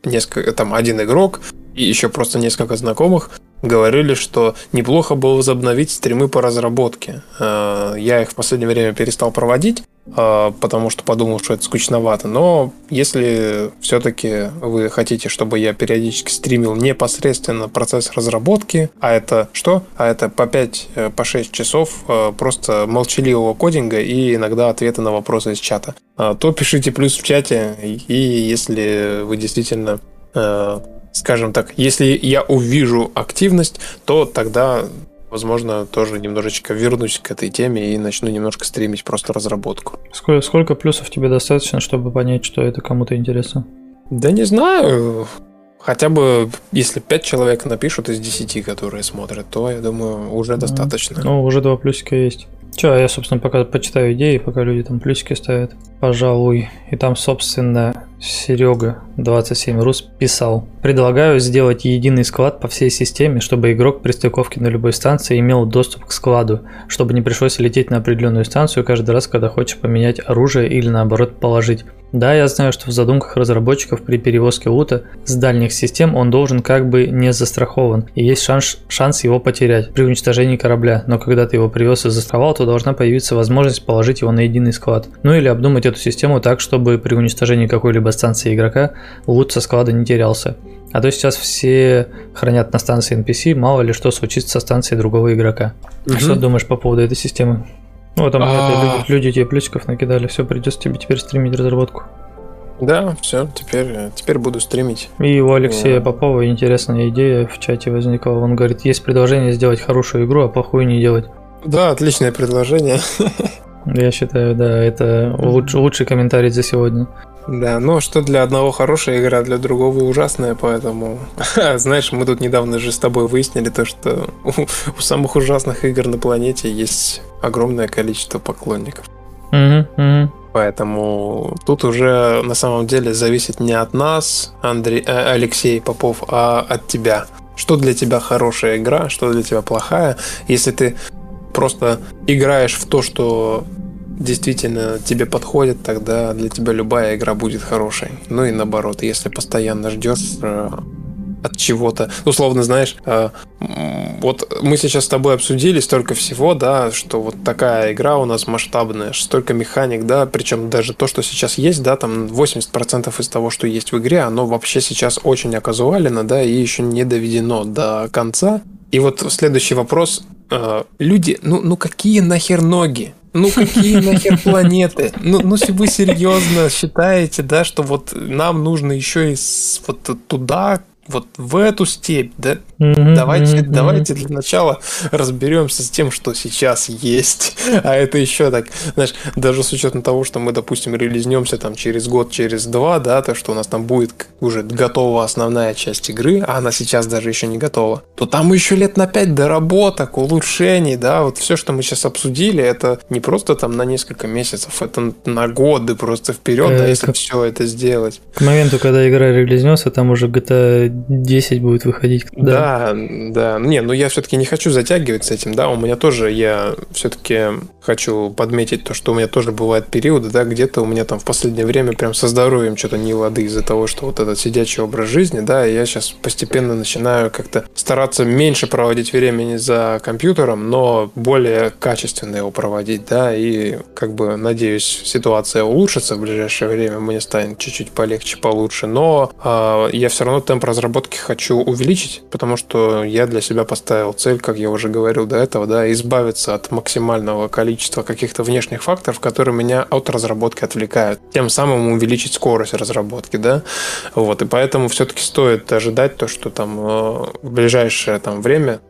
несколько, там один игрок и еще просто несколько знакомых говорили, что неплохо было возобновить стримы по разработке. Э, я их в последнее время перестал проводить, э, потому что подумал, что это скучновато. Но если все-таки вы хотите, чтобы я периодически стримил непосредственно процесс разработки, а это что? А это по 5, э, по 6 часов просто молчаливого кодинга и иногда ответы на вопросы из чата, то пишите плюс в чате, и если вы действительно скажем так, если я увижу активность, то тогда, возможно, тоже немножечко вернусь к этой теме и начну немножко стримить просто разработку. Сколько, сколько плюсов тебе достаточно, чтобы понять, что это кому-то интересно? Да не знаю. Хотя бы, если 5 человек напишут из 10, которые смотрят, то, я думаю, уже достаточно. Ну, уже два плюсика есть. Че, я, собственно, пока почитаю идеи, пока люди там плюсики ставят. Пожалуй. И там, собственно, Серега 27 Рус писал. Предлагаю сделать единый склад по всей системе, чтобы игрок при стыковке на любой станции имел доступ к складу, чтобы не пришлось лететь на определенную станцию каждый раз, когда хочешь поменять оружие или наоборот положить. Да, я знаю, что в задумках разработчиков при перевозке лута с дальних систем он должен как бы не застрахован, и есть шанс, шанс его потерять при уничтожении корабля, но когда ты его привез и застраховал, то должна появиться возможность положить его на единый склад. Ну или обдумать эту систему так, чтобы при уничтожении какой-либо станции игрока лут со склада не терялся. А то сейчас все хранят на станции NPC, мало ли что случится со станцией другого игрока. Угу. Что думаешь по поводу этой системы? Ну, там а... люди, люди тебе плюсиков накидали, все, придется тебе теперь стримить разработку. Да, все, теперь, теперь буду стримить. И у Алексея yeah. Попова интересная идея в чате возникла. Он говорит, есть предложение сделать хорошую игру, а плохую не делать. Да, отличное предложение. Я считаю, да, это луч, лучший комментарий за сегодня. Да, но что для одного хорошая игра, для другого ужасная, поэтому... Знаешь, мы тут недавно же с тобой выяснили то, что у, у самых ужасных игр на планете есть огромное количество поклонников. Mm-hmm, mm-hmm. Поэтому тут уже на самом деле зависит не от нас, Андрей, э, Алексей Попов, а от тебя. Что для тебя хорошая игра, что для тебя плохая. Если ты просто играешь в то, что действительно тебе подходит, тогда для тебя любая игра будет хорошей. Ну и наоборот, если постоянно ждешь э, от чего-то, условно, знаешь, э, вот мы сейчас с тобой обсудили столько всего, да, что вот такая игра у нас масштабная, столько механик, да, причем даже то, что сейчас есть, да, там 80% из того, что есть в игре, оно вообще сейчас очень оказуалено, да, и еще не доведено до конца. И вот следующий вопрос. Э, люди, ну, ну какие нахер ноги? Ну какие нахер планеты? Ну, ну если вы серьезно считаете, да, что вот нам нужно еще и вот туда вот в эту степь, да? Mm-hmm, давайте, mm-hmm. давайте для начала разберемся с тем, что сейчас есть. А это еще так, знаешь, даже с учетом того, что мы, допустим, релизнемся там через год, через два, да, то, что у нас там будет уже готова основная часть игры, а она сейчас даже еще не готова, то там еще лет на пять доработок, улучшений, да, вот все, что мы сейчас обсудили, это не просто там на несколько месяцев, это на годы просто вперед, э, да, если как... все это сделать. К моменту, когда игра релизнется, там уже GTA 10 будет выходить. Да, да. да. Не, ну я все-таки не хочу затягивать с этим, да, у меня тоже, я все-таки хочу подметить то, что у меня тоже бывают периоды, да, где-то у меня там в последнее время прям со здоровьем что-то не лады из-за того, что вот этот сидячий образ жизни, да, и я сейчас постепенно начинаю как-то стараться меньше проводить времени за компьютером, но более качественно его проводить, да, и как бы надеюсь ситуация улучшится в ближайшее время, мне станет чуть-чуть полегче, получше, но э, я все равно темп разработки разработки хочу увеличить, потому что я для себя поставил цель, как я уже говорил до этого, да, избавиться от максимального количества каких-то внешних факторов, которые меня от разработки отвлекают. Тем самым увеличить скорость разработки, да. Вот, и поэтому все-таки стоит ожидать то, что там э, в ближайшее там время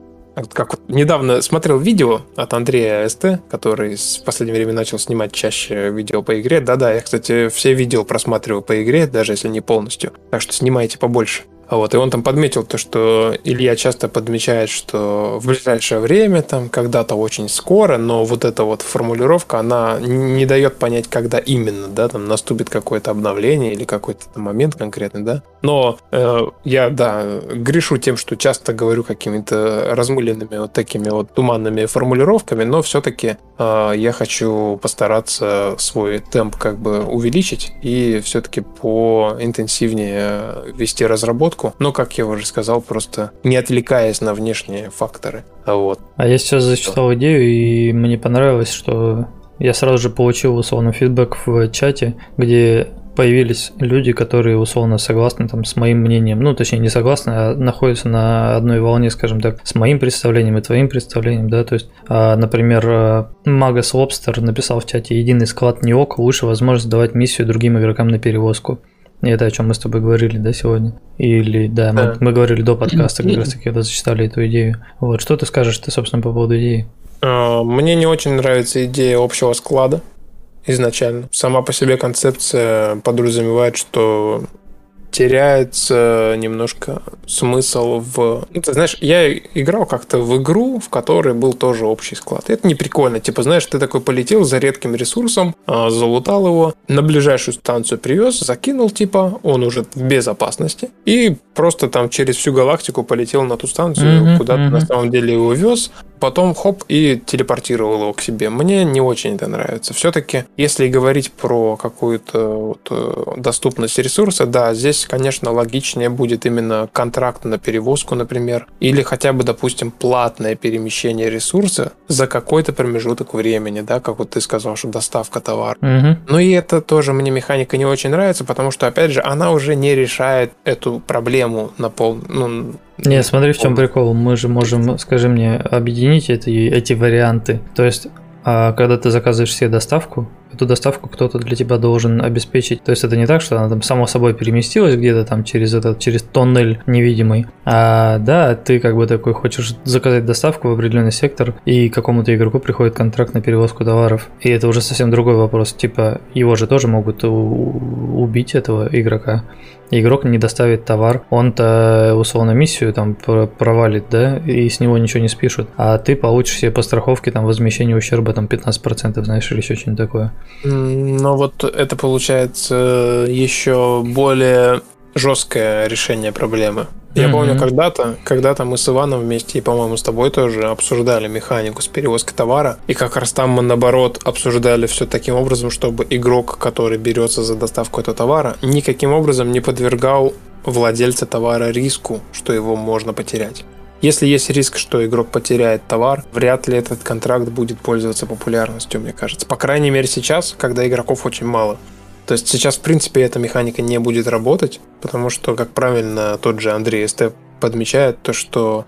как вот недавно смотрел видео от Андрея СТ, который в последнее время начал снимать чаще видео по игре. Да-да, я, кстати, все видео просматриваю по игре, даже если не полностью. Так что снимайте побольше. Вот, и он там подметил то, что Илья часто подмечает, что в ближайшее время, там, когда-то очень скоро, но вот эта вот формулировка, она не дает понять, когда именно, да, там наступит какое-то обновление или какой-то момент конкретный, да. Но э, я, да, грешу тем, что часто говорю какими-то размыленными вот такими вот туманными формулировками, но все-таки э, я хочу постараться свой темп как бы увеличить и все-таки поинтенсивнее вести разработку разработку, но, как я уже сказал, просто не отвлекаясь на внешние факторы. Вот. А я сейчас зачитал идею, и мне понравилось, что я сразу же получил условно фидбэк в чате, где появились люди, которые условно согласны там с моим мнением, ну точнее не согласны, а находятся на одной волне, скажем так, с моим представлением и твоим представлением, да, то есть, а, например, Магас Лобстер написал в чате «Единый склад не ок, лучше возможность давать миссию другим игрокам на перевозку». И это о чем мы с тобой говорили, да, сегодня? Или, да, мы, мы говорили до подкаста, как раз таки, когда зачитали эту идею. Вот, что ты скажешь ты, собственно, по поводу идеи? А, мне не очень нравится идея общего склада изначально. Сама по себе концепция подразумевает, что теряется немножко смысл в... Ну, ты знаешь, я играл как-то в игру, в которой был тоже общий склад. Это не прикольно. Типа, знаешь, ты такой полетел за редким ресурсом, а, залутал его, на ближайшую станцию привез, закинул, типа, он уже в безопасности, и просто там через всю галактику полетел на ту станцию, mm-hmm, куда mm-hmm. ты на самом деле его вез, потом хоп и телепортировал его к себе. Мне не очень это нравится. Все-таки, если говорить про какую-то вот, э, доступность ресурса, да, здесь, конечно, логичнее будет именно контракт на перевозку, например, или хотя бы, допустим, платное перемещение ресурса за какой-то промежуток времени, да, как вот ты сказал, что доставка товара. Угу. Ну и это тоже мне механика не очень нравится, потому что, опять же, она уже не решает эту проблему на пол, ну, не, смотри, в чем прикол. Мы же можем, скажи мне, объединить эти, эти варианты. То есть, а, когда ты заказываешь себе доставку, эту доставку кто-то для тебя должен обеспечить. То есть это не так, что она там само собой переместилась где-то там через этот, через тоннель невидимый. А да, ты как бы такой хочешь заказать доставку в определенный сектор, и какому-то игроку приходит контракт на перевозку товаров. И это уже совсем другой вопрос. Типа, его же тоже могут убить, этого игрока игрок не доставит товар, он-то условно миссию там провалит, да, и с него ничего не спишут, а ты получишь себе по страховке там возмещение ущерба там 15%, знаешь, или еще что-нибудь такое. Ну вот это получается еще более жесткое решение проблемы. Я mm-hmm. помню, когда-то, когда-то мы с Иваном вместе, и, по-моему, с тобой тоже обсуждали механику с перевозкой товара. И как раз там мы, наоборот, обсуждали все таким образом, чтобы игрок, который берется за доставку этого товара, никаким образом не подвергал владельца товара риску, что его можно потерять. Если есть риск, что игрок потеряет товар, вряд ли этот контракт будет пользоваться популярностью, мне кажется. По крайней мере сейчас, когда игроков очень мало. То есть сейчас, в принципе, эта механика не будет работать, потому что, как правильно тот же Андрей СТ подмечает, то, что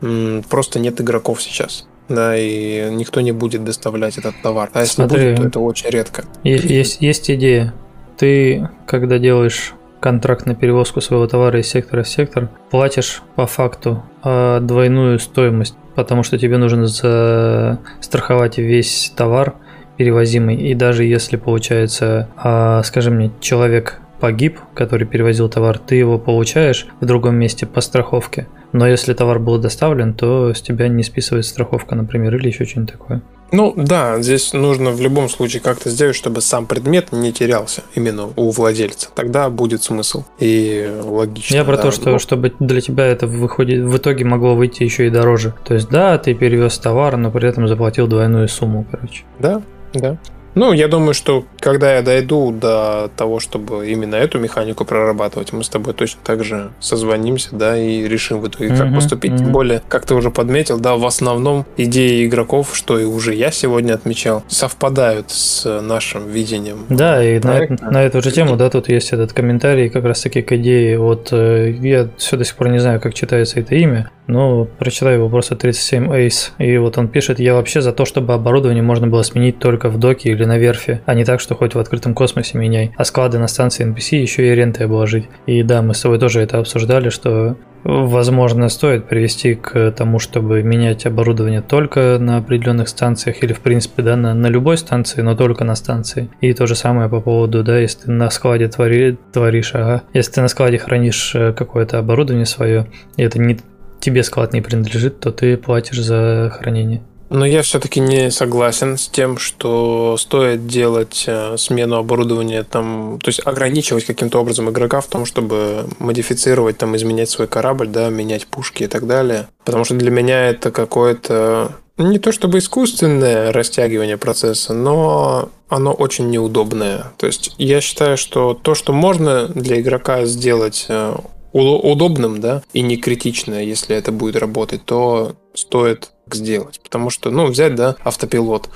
м, просто нет игроков сейчас. Да, и никто не будет доставлять этот товар. А если Смотри, будет, то это очень редко. Есть, есть идея. Ты, когда делаешь контракт на перевозку своего товара из сектора в сектор, платишь по факту а, двойную стоимость, потому что тебе нужно застраховать весь товар перевозимый, и даже если получается, а, скажем мне, человек погиб, который перевозил товар, ты его получаешь в другом месте по страховке. Но если товар был доставлен, то с тебя не списывается страховка, например, или еще что-нибудь такое. Ну да, здесь нужно в любом случае как-то сделать, чтобы сам предмет не терялся именно у владельца. Тогда будет смысл. И логично. Я про да. то, что Ну, чтобы для тебя это выходит, в итоге могло выйти еще и дороже. То есть да, ты перевез товар, но при этом заплатил двойную сумму, короче. Да, да. Ну, я думаю, что когда я дойду до того, чтобы именно эту механику прорабатывать, мы с тобой точно так же созвонимся, да, и решим в итоге, как Мгм, поступить. Тем мгм. более, как ты уже подметил, да, в основном идеи игроков, что и уже я сегодня отмечал, совпадают с нашим видением. Да, и на, проекта. на эту же тему, да, тут есть этот комментарий как раз таки к идее от... э, Я все до сих пор не знаю, как читается это имя, но прочитаю его просто 37 Ace. И вот он пишет, я вообще за то, чтобы оборудование можно было сменить только в доке или на верфи, а не так, что хоть в открытом космосе меняй, а склады на станции NPC еще и рентой обложить. И да, мы с тобой тоже это обсуждали, что Возможно, стоит привести к тому, чтобы менять оборудование только на определенных станциях или, в принципе, да, на, на любой станции, но только на станции. И то же самое по поводу, да, если ты на складе твори, творишь, ага, если ты на складе хранишь э, какое-то оборудование свое, и это не тебе склад не принадлежит, то ты платишь за хранение. Но я все-таки не согласен с тем, что стоит делать э, смену оборудования, там, то есть ограничивать каким-то образом игрока в том, чтобы модифицировать, там, изменять свой корабль, да, менять пушки и так далее. Потому что для меня это какое-то ну, не то чтобы искусственное растягивание процесса, но оно очень неудобное. То есть я считаю, что то, что можно для игрока сделать э, удобным, да, и не критично, если это будет работать, то стоит сделать. Потому что, ну, взять, да, автопилот.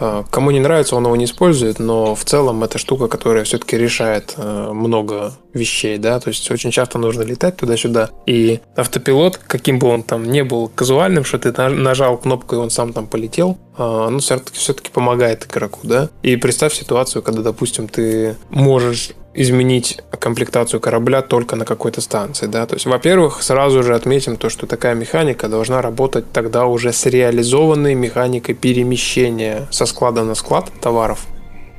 Э, Кому не нравится, он его не использует, но в целом это штука, которая все-таки решает э, много вещей, да, то есть очень часто нужно летать туда-сюда. И автопилот, каким бы он там не был казуальным, что ты на- нажал кнопку и он сам там полетел, э, ну, все-таки, все-таки помогает игроку, да. И представь ситуацию, когда, допустим, ты можешь изменить комплектацию корабля только на какой-то станции, да, то есть, во-первых, сразу же отметим то, что такая механика должна работать тогда уже с реализованной механикой перемещения со склада на склад товаров,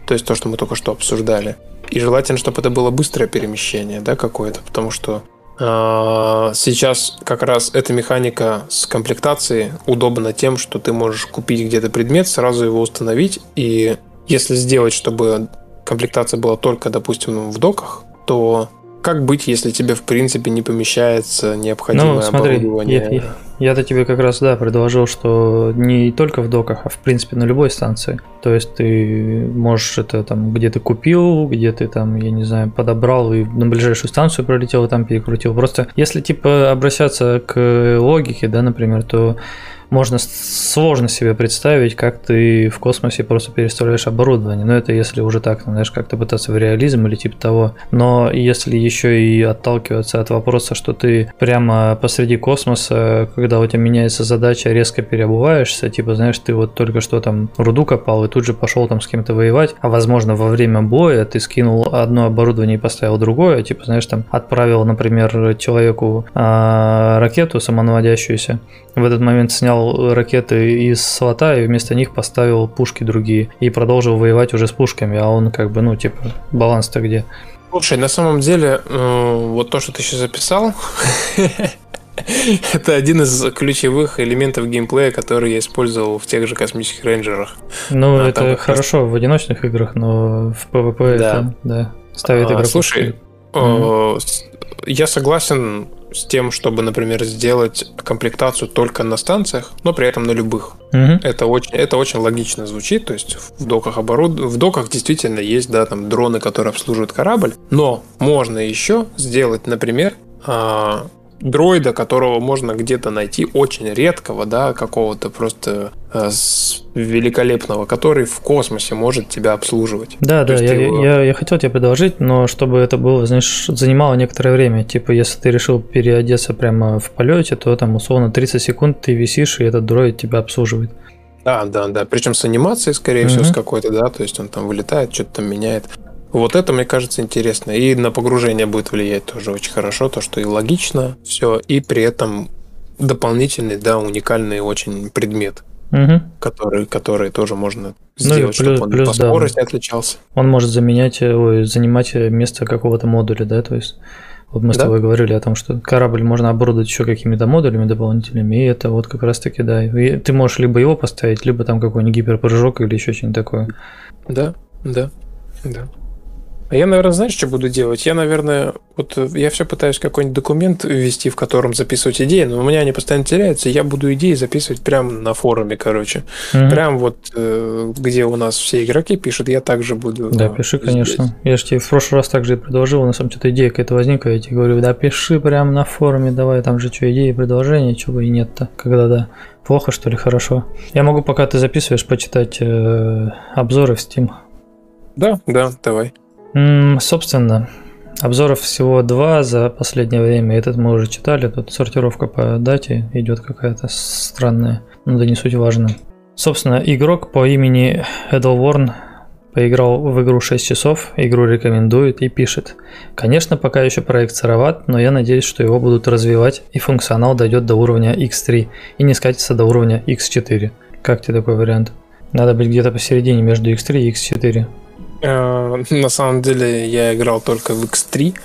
то есть то, что мы только что обсуждали. И желательно, чтобы это было быстрое перемещение, да, какое-то, потому что а, Сейчас как раз эта механика с комплектацией удобна тем, что ты можешь купить где-то предмет, сразу его установить, и если сделать, чтобы комплектация была только, допустим, в доках, то как быть, если тебе в принципе не помещается необходимое Ну, смотри, оборудование? я- Я-то тебе как раз, да, предложил, что не только в доках, а в принципе на любой станции. То есть ты можешь это там, где ты купил, где ты там, я не знаю, подобрал и на ближайшую станцию пролетел и там перекрутил. Просто если типа обращаться к логике, да, например, то можно сложно себе представить, как ты в космосе просто переставляешь оборудование. Но это если уже так, ну, знаешь, как-то пытаться в реализм или типа того. Но если еще и отталкиваться от вопроса, что ты прямо посреди космоса, когда у тебя меняется задача, резко переобуваешься, типа, знаешь, ты вот только что там руду копал и тут же пошел там с кем-то воевать, а возможно во время боя ты скинул одно оборудование и поставил другое, типа, знаешь, там отправил, например, человеку а, ракету самонаводящуюся, в этот момент снял ракеты из слота и вместо них поставил пушки другие и продолжил воевать уже с пушками, а он как бы, ну, типа, баланс-то где? Слушай, на самом деле, э, вот то, что ты сейчас записал, это один из ключевых элементов геймплея, который я использовал в тех же космических рейнджерах. Ну, А, это там хорошо в одиночных играх, но в PvP Да. это, да, ставит А, игроков. слушай, с- Я согласен с тем, чтобы, например, сделать комплектацию только на станциях, но при этом на любых. Мгм. Это очень, это очень логично звучит, то есть в доках оборуд... в доках действительно есть, да, там дроны, которые обслуживают корабль, но можно еще сделать, например, а, дроида, которого можно где-то найти очень редкого, да, какого-то просто а, с- великолепного, который в космосе может тебя обслуживать. Да, То да, я, его- я, я хотел тебе предложить, но чтобы это было, знаешь, занимало некоторое время. Типа, если ты решил переодеться прямо в полете, то там условно 30 секунд ты висишь, и этот дроид тебя обслуживает. Да, да, да. Причем с анимацией, скорее всего, Мгм. с какой-то, да, то есть он там вылетает, что-то там меняет. Вот это, мне кажется, интересно. И на погружение будет влиять тоже очень хорошо, то, что и логично все, и при этом дополнительный, да, уникальный очень предмет, Угу. который, который тоже можно Ну сделать, плюс- чтобы он плюс, по да. скорости отличался. Он может заменять, э, ой, занимать место какого-то модуля, да, то есть вот мы с Да. тобой говорили о том, что корабль можно оборудовать еще какими-то модулями дополнительными, и это вот как раз-таки, да, и ты можешь либо его поставить, либо там какой-нибудь гиперпрыжок или еще что-нибудь такое. Да, да, да. А я, наверное, знаешь, что буду делать? Я, наверное, вот э, я все пытаюсь какой-нибудь документ ввести, в котором записывать идеи, но у меня они постоянно теряются. Я буду идеи записывать прямо на форуме, короче. Мгм. Прям вот э, где у нас все игроки пишут, я также буду. Да, э, пиши, здесь. конечно. Я же тебе в прошлый раз также и предложил, у нас там что-то идея какая-то возникла, я тебе говорю, да пиши прямо на форуме, давай, там же что, идеи, предложения, чего и нет-то, когда да. Плохо, что ли, хорошо? Я могу, пока ты записываешь, почитать э, обзоры в Steam. Да, да, давай. Собственно, обзоров всего два за последнее время. Этот мы уже читали. Тут сортировка по дате идет какая-то странная. Ну да не суть важно. Собственно, игрок по имени Эдалворн поиграл в игру 6 часов, игру рекомендует и пишет. Конечно, пока еще проект сыроват, но я надеюсь, что его будут развивать и функционал дойдет до уровня X3 и не скатится до уровня X4. Как тебе такой вариант? Надо быть где-то посередине между X3 и X4. Э, На самом деле я играл только в X3,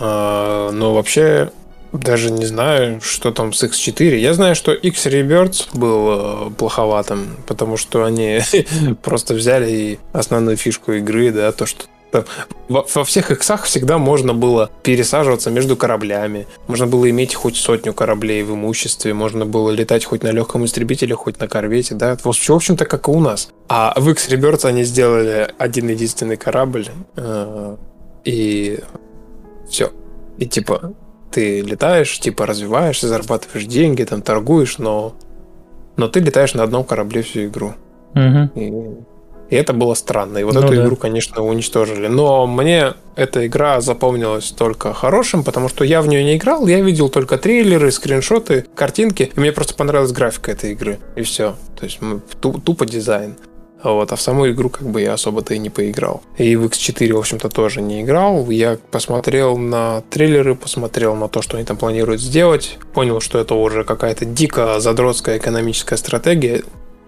э, но вообще даже не знаю, что там с X4. Я знаю, что X Rebirth был э, плоховатым, потому что они просто взяли основную фишку игры, да, то, что там во, во всех иксах всегда можно было пересаживаться между кораблями. Можно было иметь хоть сотню кораблей в имуществе. Можно было летать хоть на легком истребителе, хоть на корвете. Да? В общем- в общем-то, как и у нас. А в X Rebirth они сделали один единственный корабль. э, и все. И типа ты летаешь, типа развиваешься, зарабатываешь деньги, там торгуешь, но но ты летаешь на одном корабле всю игру. Мгм. И, и это было странно. И вот Ну эту да. игру, конечно, уничтожили. Но мне эта игра запомнилась только хорошим, потому что я в нее не играл, я видел только трейлеры, скриншоты, картинки, и мне просто понравилась графика этой игры. И все. То есть тупо дизайн. Вот, а в саму игру как бы я особо-то и не поиграл. И в X4, в общем-то, тоже не играл. Я посмотрел на трейлеры, посмотрел на то, что они там планируют сделать. Понял, что это уже какая-то дико задротская экономическая стратегия.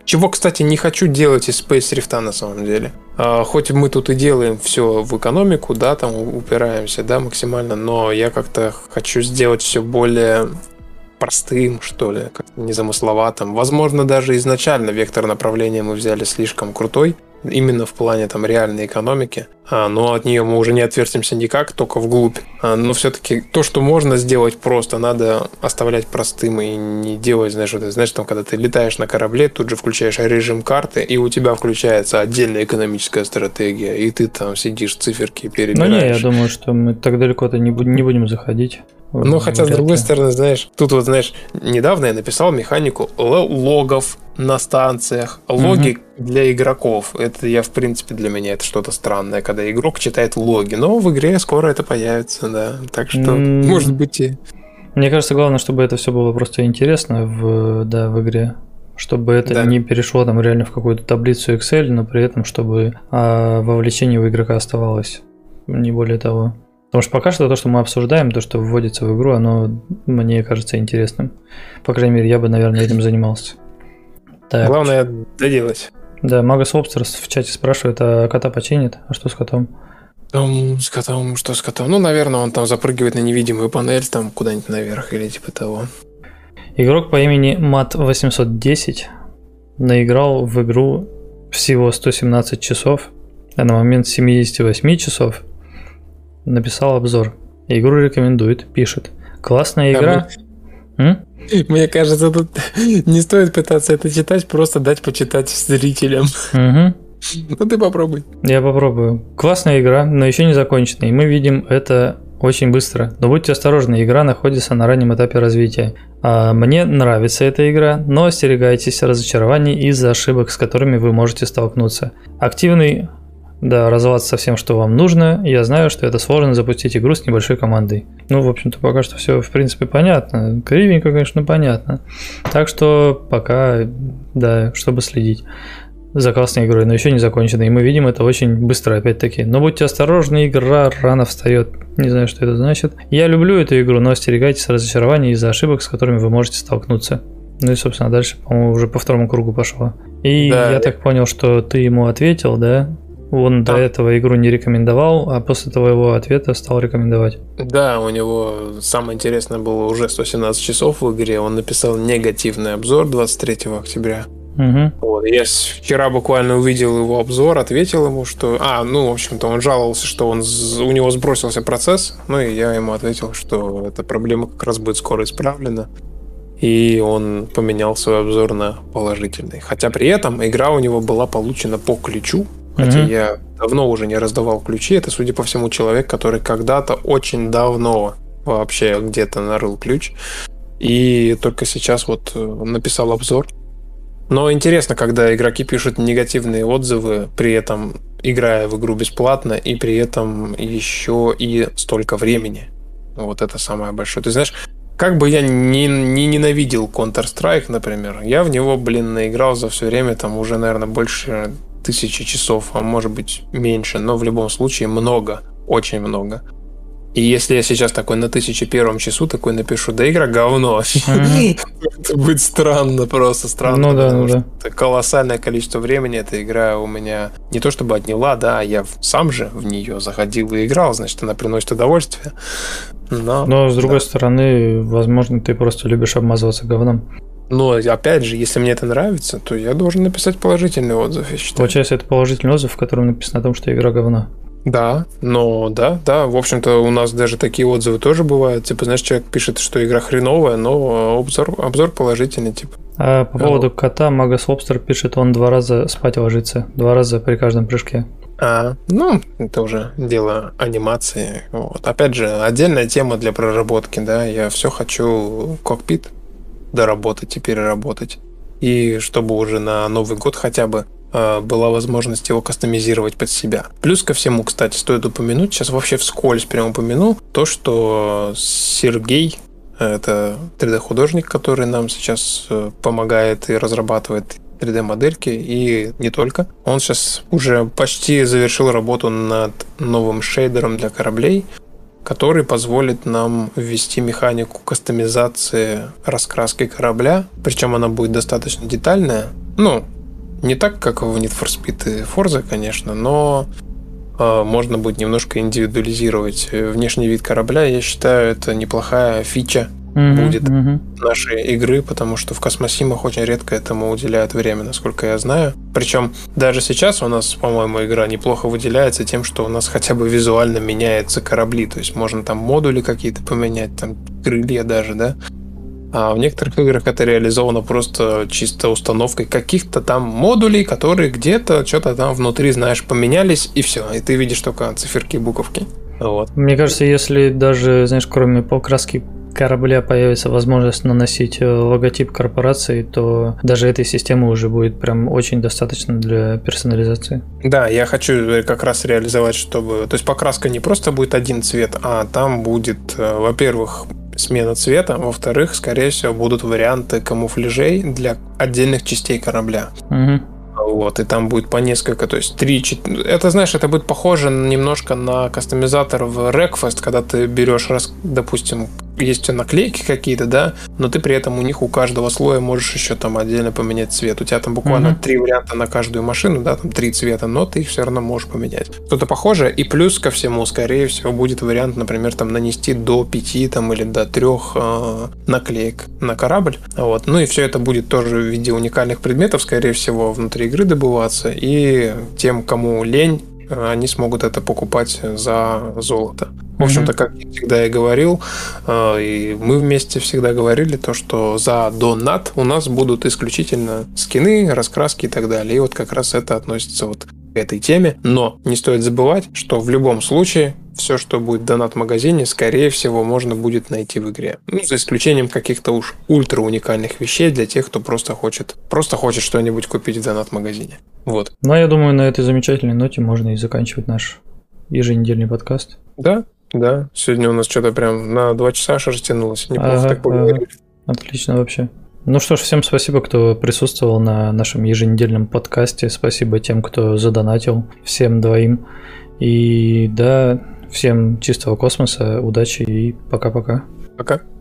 Чего, кстати, не хочу делать из Space Rift на самом деле. А, хоть мы тут и делаем все в экономику, да, там упираемся, да, максимально, но я как-то хочу сделать все более простым, что ли, как-то незамысловатым. Возможно, даже изначально вектор направления мы взяли слишком крутой, именно в плане там реальной экономики, а, но от нее мы уже не отвертимся никак, только вглубь. А, но все-таки то, что можно сделать просто, надо оставлять простым и не делать, знаешь, вот знаешь, там, когда ты летаешь на корабле, тут же включаешь режим карты, и у тебя включается отдельная экономическая стратегия, и ты там сидишь, циферки Ну перебираешь. не, я думаю, что мы так далеко-то не, буд- не будем заходить. Ну, хотя, с другой стороны, знаешь, тут вот, знаешь, недавно я написал механику логов на станциях. Логи для игроков. Это я, в принципе, для меня это что-то странное, когда игрок читает логи. Но в игре скоро это появится, да. Так что, М. может быть, и... Мне кажется, главное, чтобы это все было просто интересно в, да, в игре. Чтобы это Да. не перешло там реально в какую-то таблицу Excel, но при этом, чтобы а, вовлечение у игрока оставалось. Не более того. Потому что пока что то, что мы обсуждаем, то, что вводится в игру, оно мне кажется интересным. По крайней мере, я бы, наверное, этим занимался. Так, Главное доделать. да, Магас Лобстерс в чате спрашивает, а кота починит? А что с котом? Там с котом, что с котом? Ну, наверное, он там запрыгивает на невидимую панель, там куда-нибудь наверх или типа того. Игрок по имени Мат810 наиграл в игру всего 117 часов, а на момент 78 часов написал обзор. Игру рекомендует, пишет. Классная игра. М? Мне кажется, тут не стоит пытаться это читать, просто дать почитать зрителям. Мгм. Ну, ты попробуй. Я попробую. Классная игра, но еще не закончена, и мы видим это очень быстро. Но будьте осторожны, игра находится на раннем этапе развития. А, Мне нравится эта игра, но остерегайтесь разочарований из-за ошибок, с которыми вы можете столкнуться. Активный да, развиваться со всем, что вам нужно. Я знаю, что это сложно запустить игру с небольшой командой. Ну, в общем-то, пока что все, в принципе, понятно. Кривенько, конечно, понятно. Так что пока, да, чтобы следить. заказ на игрой, но еще не закончена. И мы видим это очень быстро, опять-таки. Но будьте осторожны, игра рано встает. Не знаю, что это значит. Я люблю эту игру, но остерегайтесь разочарований из-за ошибок, с которыми вы можете столкнуться. Ну и, собственно, дальше, по-моему, уже по второму кругу пошло. И да, я так понял, что ты ему ответил, да? Он да. до этого игру не рекомендовал, а после твоего ответа стал рекомендовать. Да, у него самое интересное было уже 117 часов в игре. Он написал негативный обзор 23 октября. Угу. Вот, я вчера буквально увидел его обзор, ответил ему, что... А, ну, в общем-то, он жаловался, что он у него сбросился процесс, ну, и я ему ответил, что эта проблема как раз будет скоро исправлена. И он поменял свой обзор на положительный. Хотя при этом игра у него была получена по ключу, Хотя mm-hmm. я давно уже не раздавал ключи. Это, судя по всему, человек, который когда-то очень давно вообще где-то нарыл ключ. И только сейчас вот э, написал обзор. Но интересно, когда игроки пишут негативные отзывы, при этом играя в игру бесплатно, и при этом еще и столько времени. Вот это самое большое. Ты знаешь, как бы я не, не ненавидел Counter-Strike, например, я в него, блин, наиграл за все время, там уже, наверное, больше тысячи часов, а может быть меньше, но в любом случае много, очень много. И если я сейчас такой на тысячи первом часу такой напишу, да игра говно, это будет странно, просто странно. Ну да, ну да. колоссальное количество времени эта игра у меня не то чтобы отняла, да, я сам же в нее заходил и играл, значит, она приносит удовольствие. Но, Но с другой стороны, возможно, ты просто любишь обмазываться говном. Но опять же, если мне это нравится, то я должен написать положительный отзыв, я считаю. Получается, это положительный отзыв, в котором написано о том, что игра говна. Да, но да, да, в общем-то у нас даже такие отзывы тоже бывают. Типа, знаешь, человек пишет, что игра хреновая, но обзор, обзор положительный, типа. А по поводу кота, Магас Лобстер пишет, он два раза спать ложится, два раза при каждом прыжке. А, ну, это уже дело анимации. Вот. Опять же, отдельная тема для проработки, да. Я все хочу кокпит доработать и переработать. И чтобы уже на Новый год хотя бы э, была возможность его кастомизировать под себя. Плюс ко всему, кстати, стоит упомянуть, сейчас вообще вскользь прям упомяну, то, что Сергей, это 3D-художник, который нам сейчас э, помогает и разрабатывает 3D-модельки, и не только. Он сейчас уже почти завершил работу над новым шейдером для кораблей, который позволит нам ввести механику кастомизации раскраски корабля, причем она будет достаточно детальная. Ну, не так, как в Need for Speed и Forza, конечно, но э, можно будет немножко индивидуализировать внешний вид корабля. Я считаю, это неплохая фича mm-hmm, будет mm-hmm. нашей игры, потому что в космосимах очень редко этому уделяют время, насколько я знаю. Причем даже сейчас у нас, по-моему, игра неплохо выделяется тем, что у нас хотя бы визуально меняются корабли, то есть можно там модули какие-то поменять, там крылья даже, да. А в некоторых играх это реализовано просто чисто установкой каких-то там модулей, которые где-то что-то там внутри, знаешь, поменялись, и все. И ты видишь только циферки и буковки. Вот. Мне кажется, если даже, знаешь, кроме покраски корабля появится возможность наносить э, логотип корпорации, то даже этой системы уже будет прям очень достаточно для персонализации. Да, я хочу э, как раз реализовать, чтобы... То есть покраска не просто будет один цвет, а там будет, э, во-первых, смена цвета, во-вторых, скорее всего, будут варианты камуфляжей для отдельных частей корабля. Угу. Вот, и там будет по несколько, то есть три, это, знаешь, это будет похоже немножко на кастомизатор в Wreckfest, когда ты берешь, допустим, есть наклейки какие-то, да, но ты при этом у них у каждого слоя можешь еще там отдельно поменять цвет. У тебя там буквально mm-hmm. три варианта на каждую машину, да, там три цвета, но ты их все равно можешь поменять. Что-то похожее, и плюс ко всему, скорее всего, будет вариант, например, там нанести до пяти там или до трех э, наклеек на корабль. Вот. Ну и все это будет тоже в виде уникальных предметов, скорее всего, внутри игры добываться. И тем, кому лень, Э, они смогут это покупать за золото. В общем-то, как я всегда и говорил, э, и мы вместе всегда говорили, то, что за донат у нас будут исключительно скины, раскраски и так далее. И вот как раз это относится вот к этой теме. Но не стоит забывать, что в любом случае все, что будет в донат-магазине, скорее всего, можно будет найти в игре. Ну, за исключением каких-то уж ультра уникальных вещей для тех, кто просто хочет, просто хочет что-нибудь купить в донат-магазине. Вот. Ну, а я думаю, на этой замечательной ноте можно и заканчивать наш еженедельный подкаст. Да, да. Сегодня у нас что-то прям на два часа аж растянулось. Неплохо ага, так поговорили. Ага. Отлично вообще. Ну что ж, всем спасибо, кто присутствовал на нашем еженедельном подкасте. Спасибо тем, кто задонатил. Всем двоим. И да, всем чистого космоса, удачи и пока-пока. Пока. -пока. пока.